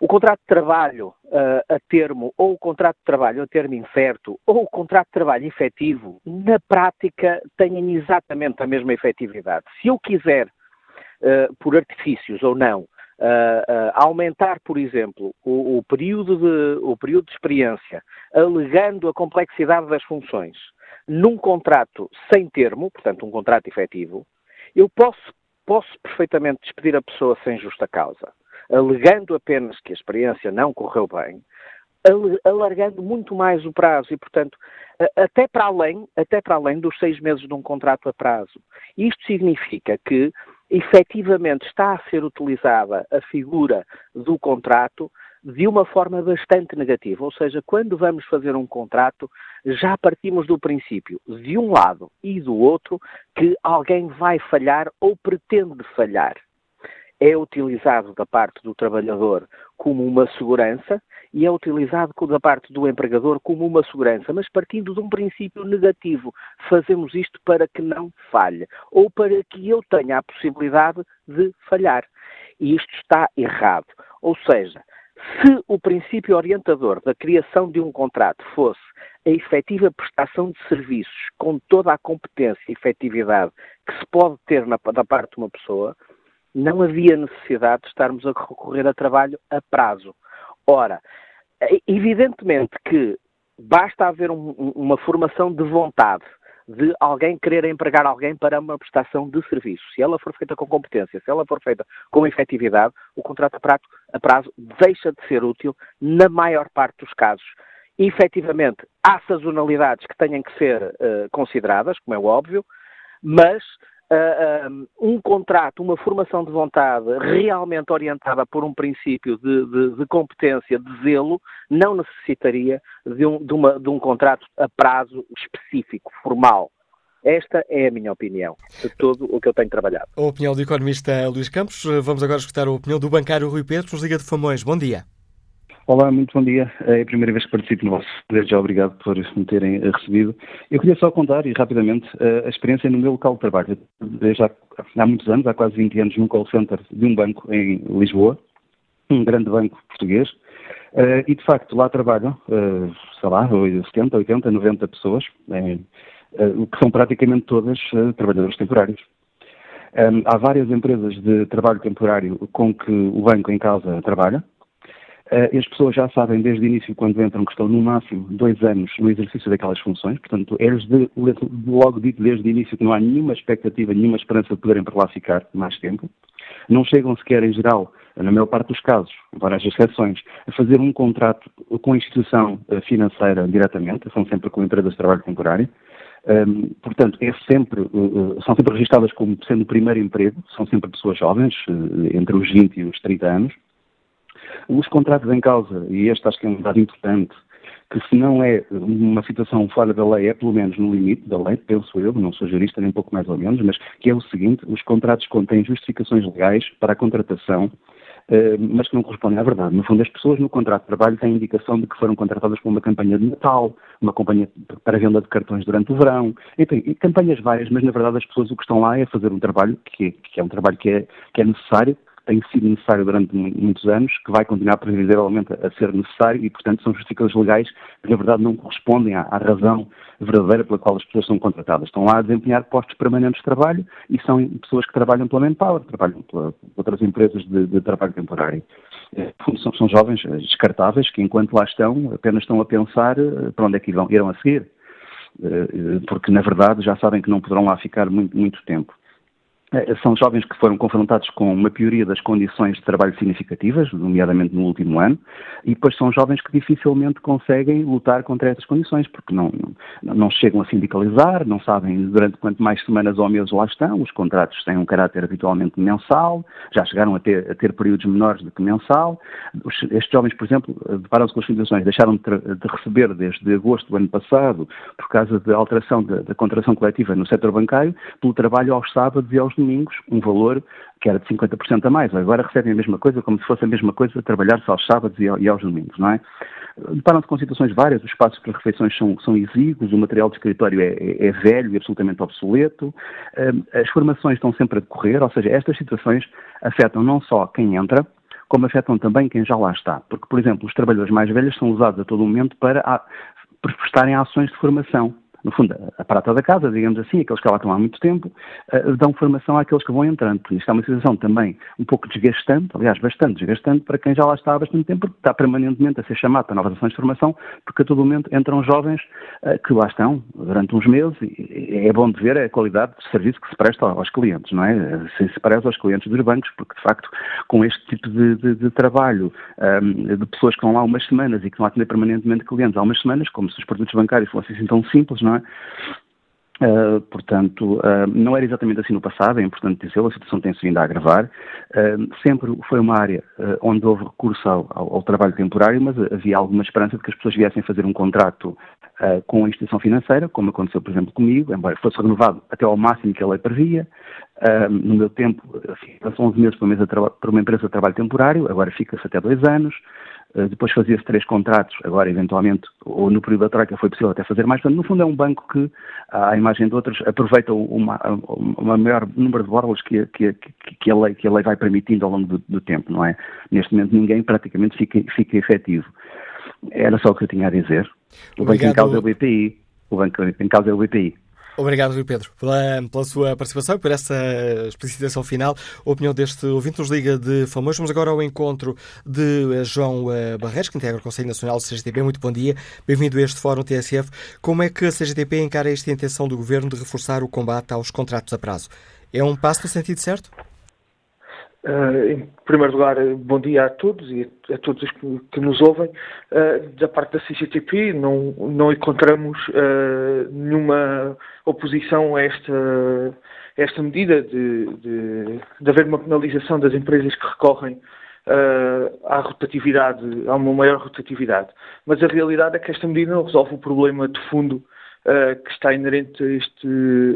O contrato de trabalho uh, a termo, ou o contrato de trabalho a termo incerto, ou o contrato de trabalho efetivo, na prática têm exatamente a mesma efetividade. Se eu quiser, uh, por artifícios ou não, uh, aumentar, por exemplo, o, o, período de, o período de experiência, alegando a complexidade das funções, num contrato sem termo, portanto, um contrato efetivo, eu posso, posso perfeitamente despedir a pessoa sem justa causa, alegando apenas que a experiência não correu bem, alargando muito mais o prazo e, portanto, até para além, até para além dos seis meses de um contrato a prazo. Isto significa que efetivamente está a ser utilizada a figura do contrato de uma forma bastante negativa. Ou seja, quando vamos fazer um contrato, já partimos do princípio, de um lado e do outro, que alguém vai falhar ou pretende falhar. É utilizado da parte do trabalhador como uma segurança e é utilizado da parte do empregador como uma segurança, mas partindo de um princípio negativo. Fazemos isto para que não falhe ou para que eu tenha a possibilidade de falhar. E isto está errado. Ou seja, se o princípio orientador da criação de um contrato fosse a efetiva prestação de serviços com toda a competência e efetividade que se pode ter na, da parte de uma pessoa, não havia necessidade de estarmos a recorrer a trabalho a prazo. Ora, evidentemente que basta haver um, uma formação de vontade de alguém querer empregar alguém para uma prestação de serviço. Se ela for feita com competência, se ela for feita com efetividade, o contrato a prazo, a prazo deixa de ser útil na maior parte dos casos. E, efetivamente, há sazonalidades que tenham que ser uh, consideradas, como é óbvio, mas um contrato, uma formação de vontade realmente orientada por um princípio de, de, de competência, de zelo, não necessitaria de um, de, uma, de um contrato a prazo específico, formal. Esta é a minha opinião de tudo o que eu tenho trabalhado. A opinião do economista Luís Campos. Vamos agora escutar a opinião do bancário Rui Pedro, nos Liga de Famões. Bom dia. Olá, muito bom dia. É a primeira vez que participo no vosso. Desde já obrigado por me terem eh, recebido. Eu queria só contar, e rapidamente, eh, a experiência no meu local de trabalho. Desde há, há muitos anos, há quase 20 anos, num call center de um banco em Lisboa, um grande banco português, eh, e de facto lá trabalham, sei lá, 70, 80, 90 pessoas, que são praticamente todas trabalhadores temporários. Há várias empresas de trabalho temporário com que o banco em causa trabalha, Uh, as pessoas já sabem desde o início, quando entram, que estão no máximo dois anos no exercício daquelas funções, portanto, de, logo dito desde o início que não há nenhuma expectativa, nenhuma esperança de poderem para lá ficar mais tempo. Não chegam sequer, em geral, na maior parte dos casos, várias exceções, a fazer um contrato com a instituição eh, financeira diretamente, são sempre com empresas de trabalho temporário. Um, ehm, portanto, é sempre, uh, são sempre registradas como sendo o primeiro emprego, são sempre pessoas jovens, uh, entre os 20 e os 30 anos, os contratos em causa, e este acho que é um dado importante, que se não é uma situação fora da lei, é pelo menos no limite da lei, penso eu, não sou jurista nem pouco mais ou menos, mas que é o seguinte, os contratos contêm justificações legais para a contratação, eh, mas que não correspondem à verdade. No fundo, as pessoas no contrato de trabalho têm indicação de que foram contratadas para uma campanha de Natal, uma campanha para venda de cartões durante o verão, enfim, campanhas várias, mas na verdade as pessoas o que estão lá é fazer um trabalho que, que é um trabalho que é, que é necessário, tem sido necessário durante muitos anos, que vai continuar previsivelmente a ser necessário e, portanto, são justificações legais que, na verdade, não correspondem à, à, razão verdadeira pela qual as pessoas são contratadas. Estão lá a desempenhar postos permanentes de trabalho e são pessoas que trabalham pela Manpower, trabalham por outras empresas de, de trabalho temporário. É, são, são, jovens descartáveis que, enquanto lá estão, apenas estão a pensar eh, para onde é que irão, irão a seguir. Eh, porque, na verdade, já sabem que não poderão lá ficar muito, muito tempo. Eh, são jovens que foram confrontados com uma pioria das condições de trabalho significativas, nomeadamente no último ano, e depois são jovens que dificilmente conseguem lutar contra essas condições, porque não, não, não chegam a sindicalizar, não sabem durante quanto mais semanas ou meses lá estão, os contratos têm um caráter habitualmente mensal, já chegaram a ter, a ter períodos menores do que mensal. Estes jovens, por exemplo, deparam-se com as condições, deixaram de, de, receber desde agosto do ano passado, por causa da alteração da contratação coletiva no setor bancário, pelo trabalho aos sábados e aos domingos, um valor que era de 50% a mais. Agora recebem a mesma coisa, como se fosse a mesma coisa trabalhar-se aos sábados e aos domingos, não é? Deparam-se com situações várias, os espaços para refeições são, são exíguos, o material de escritório é, é, é velho e absolutamente obsoleto, hum, as formações estão sempre a decorrer, ou seja, estas situações afetam não só quem entra, como afetam também quem já lá está. Porque, por exemplo, os trabalhadores mais velhos são usados a todo momento para prestarem ações de formação no fundo, a prata da casa, digamos assim, aqueles que lá estão há muito tempo, uh, dão formação àqueles que vão entrando. Isto é uma situação também um pouco desgastante, aliás, bastante desgastante para quem já lá está há bastante tempo, porque está permanentemente a ser chamado para novas ações de formação, porque a todo momento entram jovens uh, que lá estão durante uns meses e é bom de ver a qualidade de serviço que se presta aos clientes, não é? Se se preza aos clientes dos bancos, porque de facto, com este tipo de, de, de trabalho um, ehm, de pessoas que estão lá umas semanas e que vão atender permanentemente clientes há umas semanas, como se os produtos bancários fossem assim tão simples, não é? Uh, portanto, uh, não era exatamente assim no passado, é importante dizer, a situação tem-se vindo a agravar. Uh, sempre foi uma área onde houve recurso ao, ao, ao, trabalho temporário, mas havia alguma esperança de que as pessoas viessem fazer um contrato com a instituição financeira, como aconteceu, por exemplo, comigo, embora fosse renovado até ao máximo que a lei previa. no meu tempo, passou 11 meses para uma empresa de trabalho temporário, agora fica-se até dois anos. Eh, depois fazia-se três contratos, agora eventualmente, ou no período da Troika foi possível até fazer mais. Portanto, no fundo é um banco que, à imagem de outros, aproveita uma, uma maior número de borlas que, que, que, a lei, que a lei vai permitindo ao longo do, do, tempo, não é? Neste momento ninguém praticamente fica, fica efetivo. Era só o que eu tinha a dizer. O Obrigado. banco em causa é o BPI. O banco em causa é o BPI. Obrigado, Rui Pedro, pela, pela sua participação e por essa explicitação final. A opinião deste ouvinte nos liga de Famoso. Vamos agora ao encontro de eh, João eh, Barreiros, que integra o Conselho Nacional do CGTP. Muito bom dia. Bem-vindo a este Fórum TSF. Como é que a CGTP encara esta intenção do Governo de reforçar o combate aos contratos a prazo? É um passo no sentido certo? Uh, em primeiro lugar, bom dia a todos e a, todos os que, que nos ouvem. Uh, da parte da CGTP, não, não encontramos uh, nenhuma oposição a esta, a esta medida de, de, de, haver uma penalização das empresas que recorrem à rotatividade, a uma maior rotatividade. Mas a realidade é que esta medida não resolve o problema de fundo que está inerente a este,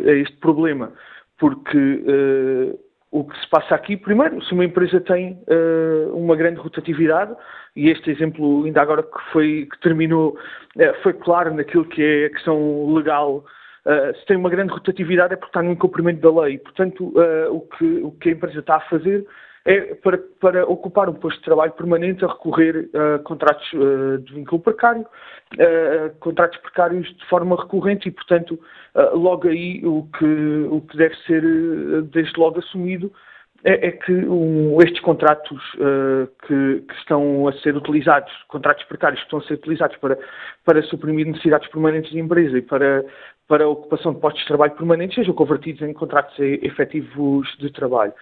a este problema, porque o que se passa aqui, primeiro, se uma empresa tem uh, uma grande rotatividade, e este exemplo, ainda agora que, foi, que terminou, uh, foi claro naquilo que é a questão legal, uh, se tem uma grande rotatividade é porque está no incumprimento da lei. Portanto, o, que, o que a empresa está a fazer é para, para ocupar um posto de trabalho permanente a recorrer a contratos de vínculo precário, contratos precários de forma recorrente e, portanto, logo aí o que, o que deve ser desde logo assumido é, é que um, estes contratos uh, que, que, estão a ser utilizados, contratos precários que estão a ser utilizados para, para suprimir necessidades permanentes de empresa e para, para a ocupação de postos de trabalho permanentes, sejam convertidos em contratos efetivos de trabalho.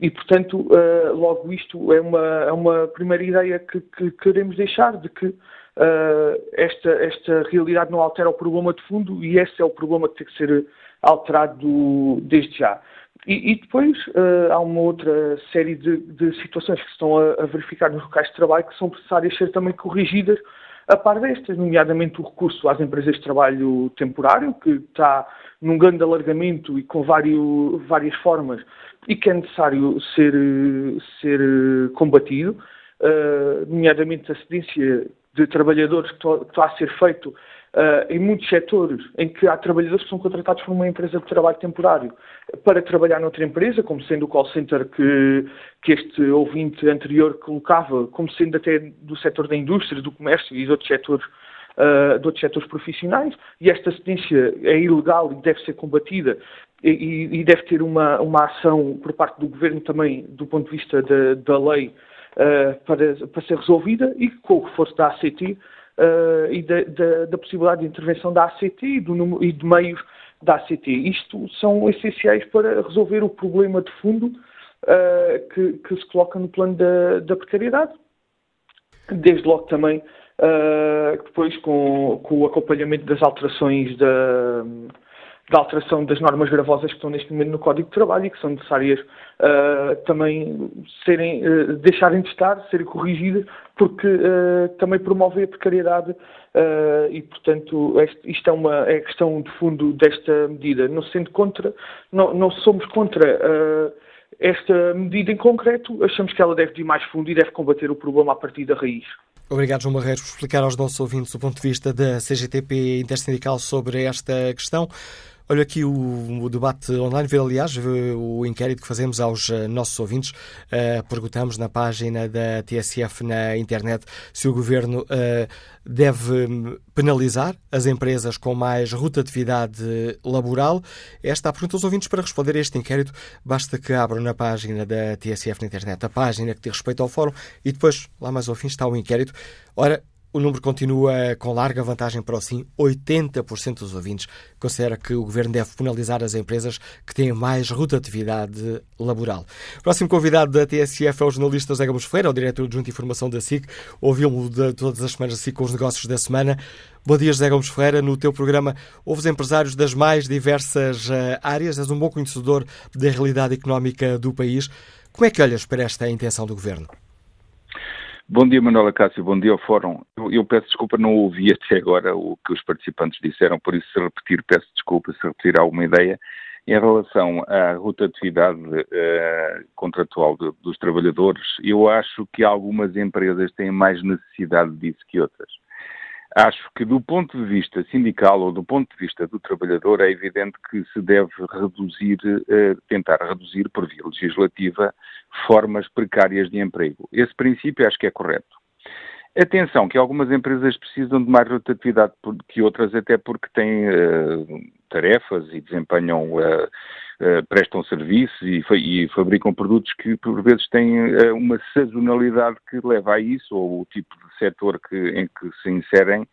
E, portanto, uh, logo isto é uma, é uma primeira ideia que, que queremos deixar de que uh, esta, esta realidade não altera o problema de fundo e esse é o problema que tem que ser alterado desde já. E, e depois uh, há uma outra série de, de situações que se estão a, a, verificar nos locais de trabalho que são necessárias ser também corrigidas a par destas, nomeadamente o recurso às empresas de trabalho temporário, que está num grande alargamento e com várias formas e que é necessário ser, ser combatido, uh, nomeadamente a cedência de trabalhadores que está a ser feito uh, em muitos setores em que há trabalhadores que são contratados por uma empresa de trabalho temporário para trabalhar noutra empresa, como sendo o call center que, que este ouvinte anterior colocava, como sendo até do setor da indústria, do comércio e de outros setores Uh, de outros setores profissionais e esta cedência é ilegal e deve ser combatida e, e, deve ter uma, uma ação por parte do governo também do ponto de vista da, da lei uh, para, para ser resolvida e com o reforço da ACT uh, e da, da, da, possibilidade de intervenção da ACT e, do, e de meios da ACT. Isto são essenciais para resolver o problema de fundo uh, que, que, se coloca no plano da, da precariedade. Desde logo também, depois com, com, o acompanhamento das alterações da da alteração das normas gravosas que estão neste momento no Código de Trabalho e que são necessárias uh, também serem, uh, deixarem de estar, serem corrigidas, porque uh, também promovem a precariedade e, portanto, este, isto é uma é questão de fundo desta medida. Não sendo contra, não, não somos contra esta medida em concreto, achamos que ela deve ir mais fundo e deve combater o problema a partir da raiz. Obrigado, João Barreiros, por explicar aos nossos ouvintes o ponto de vista da CGTP Intersindical sobre esta questão. Olha aqui o, o, debate online, ver aliás o inquérito que fazemos aos uh, nossos ouvintes. Uh, perguntamos na página da TSF na internet se o governo uh, deve penalizar as empresas com mais rotatividade laboral. Esta é a pergunta aos ouvintes para responder a este inquérito. Basta que abram na página da TSF na internet a página que diz respeito ao fórum e depois, lá mais ao fim, está o inquérito. Ora, o número continua com larga vantagem para o sim. 80% dos ouvintes considera que o governo deve penalizar as empresas que têm mais rotatividade laboral. Próximo convidado da TSF é o jornalista José Gomes Ferreira, o diretor adjunto de informação da SIC. Ouvi-lo todas as semanas SIC com os negócios da semana. Bom dia, José Gomes Ferreira. No teu programa, ouves empresários das mais diversas eh, áreas. És um bom conhecedor da realidade económica do país. Como é que olhas para esta intenção do governo? Bom dia, Manuela Cássio, bom dia ao Fórum. Eu, eu, peço desculpa, não ouvi até agora o que os participantes disseram, por isso, se repetir, peço desculpa, se repetir alguma ideia. Em relação à rotatividade uh, contratual de, dos trabalhadores, eu acho que algumas empresas têm mais necessidade disso que outras. Acho que do ponto de vista sindical ou do ponto de vista do trabalhador é evidente que se deve reduzir, uh, tentar reduzir por via legislativa formas precárias de emprego. Esse princípio acho que é correto. Atenção, que algumas empresas precisam de mais rotatividade que outras, até porque têm uh, tarefas e desempenham, uh, uh, prestam serviços e, e, fabricam produtos que por vezes têm uma sazonalidade que leva a isso, ou o tipo de setor que, em que se inserem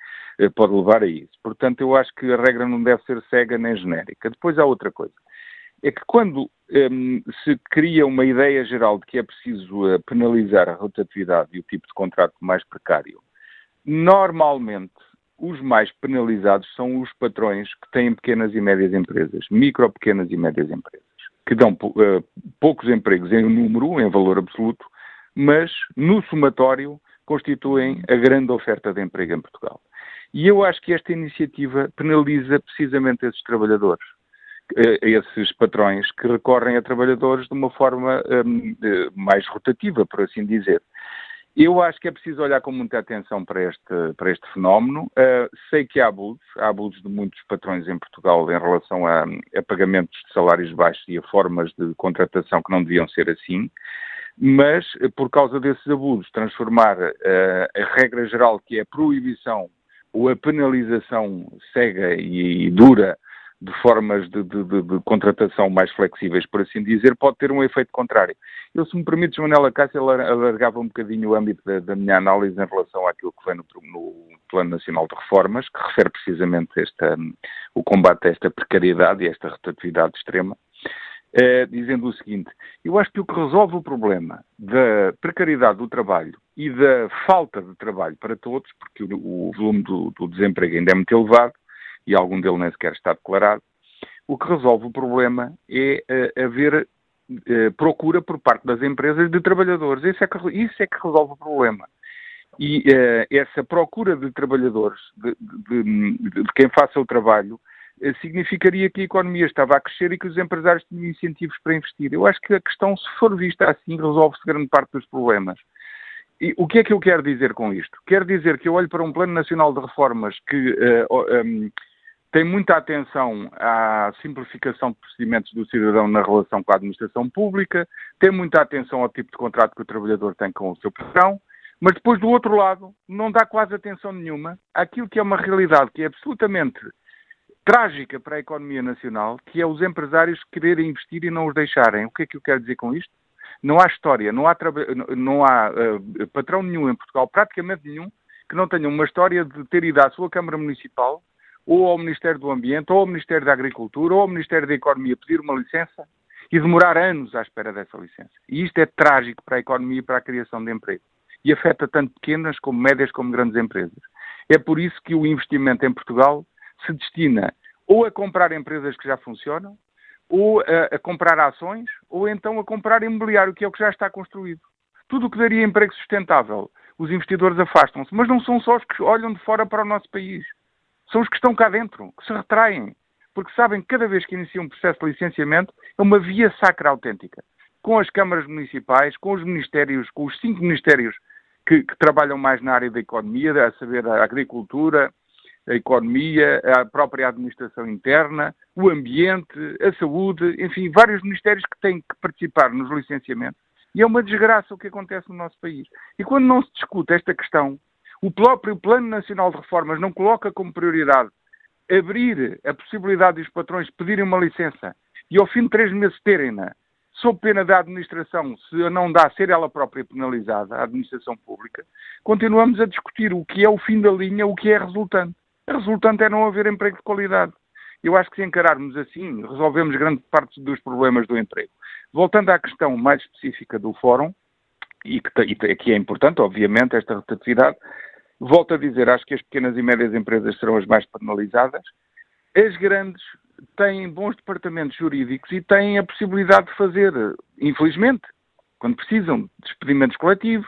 pode levar a isso. Portanto, eu acho que a regra não deve ser cega nem genérica. Depois há outra coisa é que quando um, se cria uma ideia geral de que é preciso uh, penalizar a rotatividade e o tipo de contrato mais precário, normalmente os mais penalizados são os patrões que têm pequenas e médias empresas, micro, pequenas e médias empresas, que dão uh, poucos empregos em número, em valor absoluto, mas no somatório constituem a grande oferta de emprego em Portugal. E eu acho que esta iniciativa penaliza precisamente esses trabalhadores esses patrões que recorrem a trabalhadores de uma forma um, eh, mais rotativa, por assim dizer. Eu acho que é preciso olhar com muita atenção para este, para este fenómeno. Uh, sei que há abusos, há abusos de muitos patrões em Portugal em relação a, a, pagamentos de salários baixos e a formas de contratação que não deviam ser assim, mas por causa desses abusos, transformar uh, a regra geral, que é a proibição ou a penalização cega e, e dura de formas de, de, de, de, contratação mais flexíveis, por assim dizer, pode ter um efeito contrário. Eu, se me permites, Manela Cássio, alargava um bocadinho o âmbito da, da, minha análise em relação àquilo que vem no, no, Plano Nacional de Reformas, que refere precisamente esta, o combate a esta precariedade e a esta rotatividade extrema, eh, dizendo o seguinte: eu acho que o que resolve o problema da precariedade do trabalho e da falta de trabalho para todos, porque o, o volume do, do desemprego ainda é muito elevado, e algum dele nem sequer está declarado, o que resolve o problema é uh, haver uh, procura por parte das empresas de trabalhadores. Isso é que, isso é que resolve o problema. E uh, essa procura de trabalhadores, de, de, de, de quem faça o trabalho, significaria que a economia estava a crescer e que os empresários tinham incentivos para investir. Eu acho que a questão, se for vista assim, resolve-se grande parte dos problemas. E o que é que eu quero dizer com isto? Quero dizer que eu olho para um Plano Nacional de Reformas que uh, um, tem muita atenção à simplificação de procedimentos do cidadão na relação com a administração pública, tem muita atenção ao tipo de contrato que o trabalhador tem com o seu patrão, mas depois, do outro lado, não dá quase atenção nenhuma àquilo que é uma realidade que é absolutamente trágica para a economia nacional, que é os empresários quererem investir e não os deixarem. O que é que eu quero dizer com isto? Não há história, não há, não há uh, patrão nenhum em Portugal, praticamente nenhum, que não tenha uma história de ter ido à sua Câmara Municipal ou ao Ministério do Ambiente, ou ao Ministério da Agricultura, ou ao Ministério da Economia pedir uma licença e demorar anos à espera dessa licença. E isto é trágico para a economia e para a criação de emprego. E afeta tanto pequenas como médias como grandes empresas. É por isso que o investimento em Portugal se destina ou a comprar empresas que já funcionam, ou a, a comprar ações, ou então a comprar imobiliário, que é o que já está construído. Tudo o que daria emprego sustentável, os investidores afastam-se, mas não são só os que olham de fora para o nosso país. São os que estão cá dentro, que se retraem, porque sabem que cada vez que iniciam um processo de licenciamento é uma via sacra autêntica. Com as câmaras municipais, com os ministérios, com os cinco ministérios que, que trabalham mais na área da economia, a saber, a agricultura, a economia, a própria administração interna, o ambiente, a saúde, enfim, vários ministérios que têm que participar nos licenciamentos. E é uma desgraça o que acontece no nosso país. E quando não se discute esta questão, o próprio Plano Nacional de Reformas não coloca como prioridade abrir a possibilidade dos patrões pedirem uma licença e ao fim de três meses terem-na, sob pena da administração, se a não dá, ser ela própria penalizada, a administração pública, continuamos a discutir o que é o fim da linha, o que é resultante. A resultante é não haver emprego de qualidade. Eu acho que se encararmos assim, resolvemos grande parte dos problemas do emprego. Voltando à questão mais específica do fórum, e que, e que é importante, obviamente, esta rotatividade, volto a dizer, acho que as pequenas e médias empresas serão as mais penalizadas. As grandes têm bons departamentos jurídicos e têm a possibilidade de fazer, infelizmente, quando precisam, despedimentos coletivos,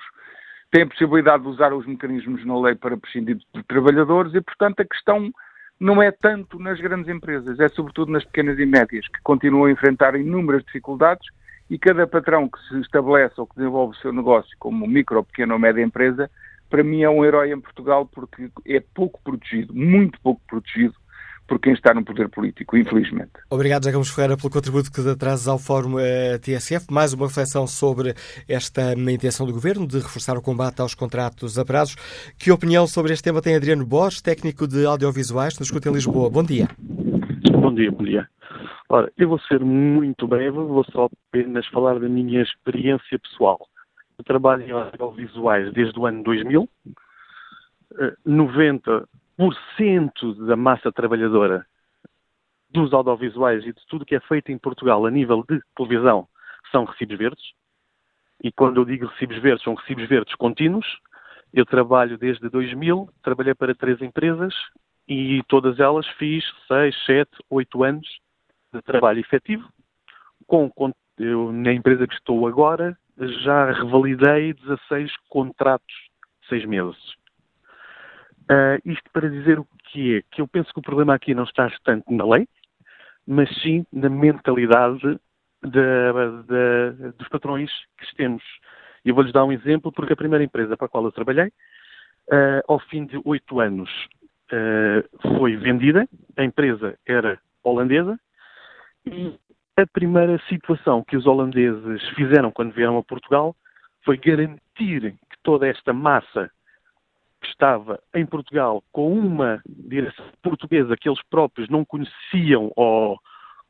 têm a possibilidade de usar os mecanismos na lei para prescindir de trabalhadores e, portanto, a questão não é tanto nas grandes empresas, é sobretudo nas pequenas e médias, que continuam a enfrentar inúmeras dificuldades e cada patrão que se estabelece ou que desenvolve o seu negócio como micro, pequena ou média empresa, para mim é um herói em Portugal porque é pouco protegido, muito pouco protegido por quem está no poder político, infelizmente. Obrigado, José Gomes Ferreira, pelo contributo que trazes ao Fórum eh, TSF. Mais uma reflexão sobre esta intenção do Governo de reforçar o combate aos contratos a prazos. Que opinião sobre este tema tem Adriano Borges, técnico de audiovisuais, nos escuta em Lisboa. Bom dia. Bom dia, bom dia. Ora, eu vou ser muito breve, vou só apenas falar da minha experiência pessoal. Trabalho em audiovisuais desde o ano 2000. 90 da massa trabalhadora dos audiovisuais e de tudo que é feito em Portugal a nível de televisão são recibos verdes. E quando eu digo recibos verdes, são recibos verdes contínuos. Eu trabalho desde 2000, trabalhei para três empresas e todas elas fiz seis, sete, oito anos de trabalho efetivo. Com, eu, na empresa que estou agora, já revalidei 16 contratos de seis meses. Uh, isto para dizer o que é? Que eu penso que o problema aqui não está tanto na lei, mas sim na mentalidade de, de, dos patrões que temos. Eu vou-lhes dar um exemplo, porque a primeira empresa para a qual eu trabalhei, uh, ao fim de oito anos, uh, foi vendida. A empresa era holandesa e a primeira situação que os holandeses fizeram quando vieram a Portugal foi garantir que toda esta massa que estava em Portugal com uma direção portuguesa que eles próprios não conheciam ou,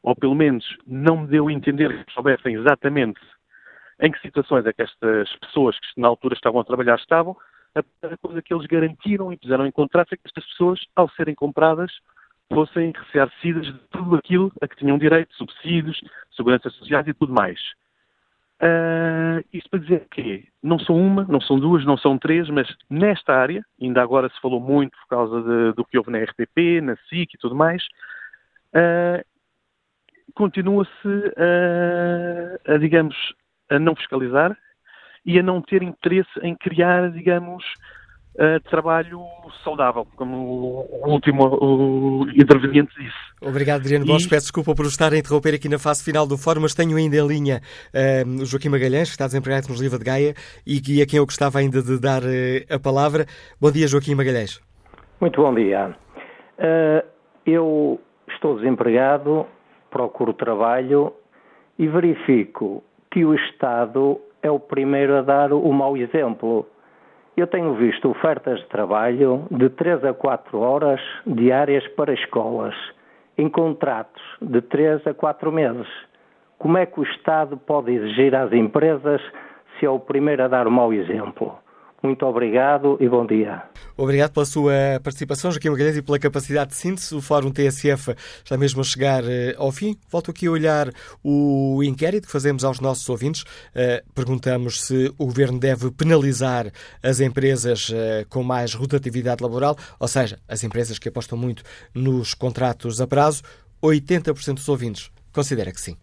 ou pelo menos não me deu a entender que soubessem exatamente em que situações é que estas pessoas que na altura estavam a trabalhar estavam, a coisa que eles garantiram e puseram em contrato é que estas pessoas, ao serem compradas, fossem ressarcidas de tudo aquilo a que tinham direito, subsídios, segurança sociais e tudo mais. Uh, isto para dizer que não são uma, não são duas, não são três, mas nesta área, ainda agora se falou muito por causa de, do que houve na RTP, na SIC e tudo mais, uh, continua-se a, digamos, a não fiscalizar e a não ter interesse em criar, digamos, uh, trabalho saudável, como o último o interveniente disse. Obrigado, Adriano e... Peço desculpa por estar a interromper aqui na fase final do fórum, mas tenho ainda em linha uh, o Joaquim Magalhães, que está desempregado nos Livra de Gaia e, a quem eu gostava ainda de dar uh, a palavra. Bom dia, Joaquim Magalhães. Muito bom dia. Uh, eu estou desempregado, procuro trabalho e verifico que o Estado é o primeiro a dar o mau exemplo. Eu tenho visto ofertas de trabalho de 3 a 4 horas diárias para escolas, em contratos de 3 a 4 meses. Como é que o Estado pode exigir às empresas se é o primeiro a dar o mau exemplo? Muito obrigado e bom dia. Obrigado pela sua participação, Joaquim Magalhães, e pela capacidade de síntese. O Fórum TSF está mesmo a chegar uh, ao fim. Volto aqui a olhar o inquérito que fazemos aos nossos ouvintes. Uh, perguntamos se o Governo deve penalizar as empresas uh, com mais rotatividade laboral, ou seja, as empresas que apostam muito nos contratos a prazo. 80% dos ouvintes considera que sim.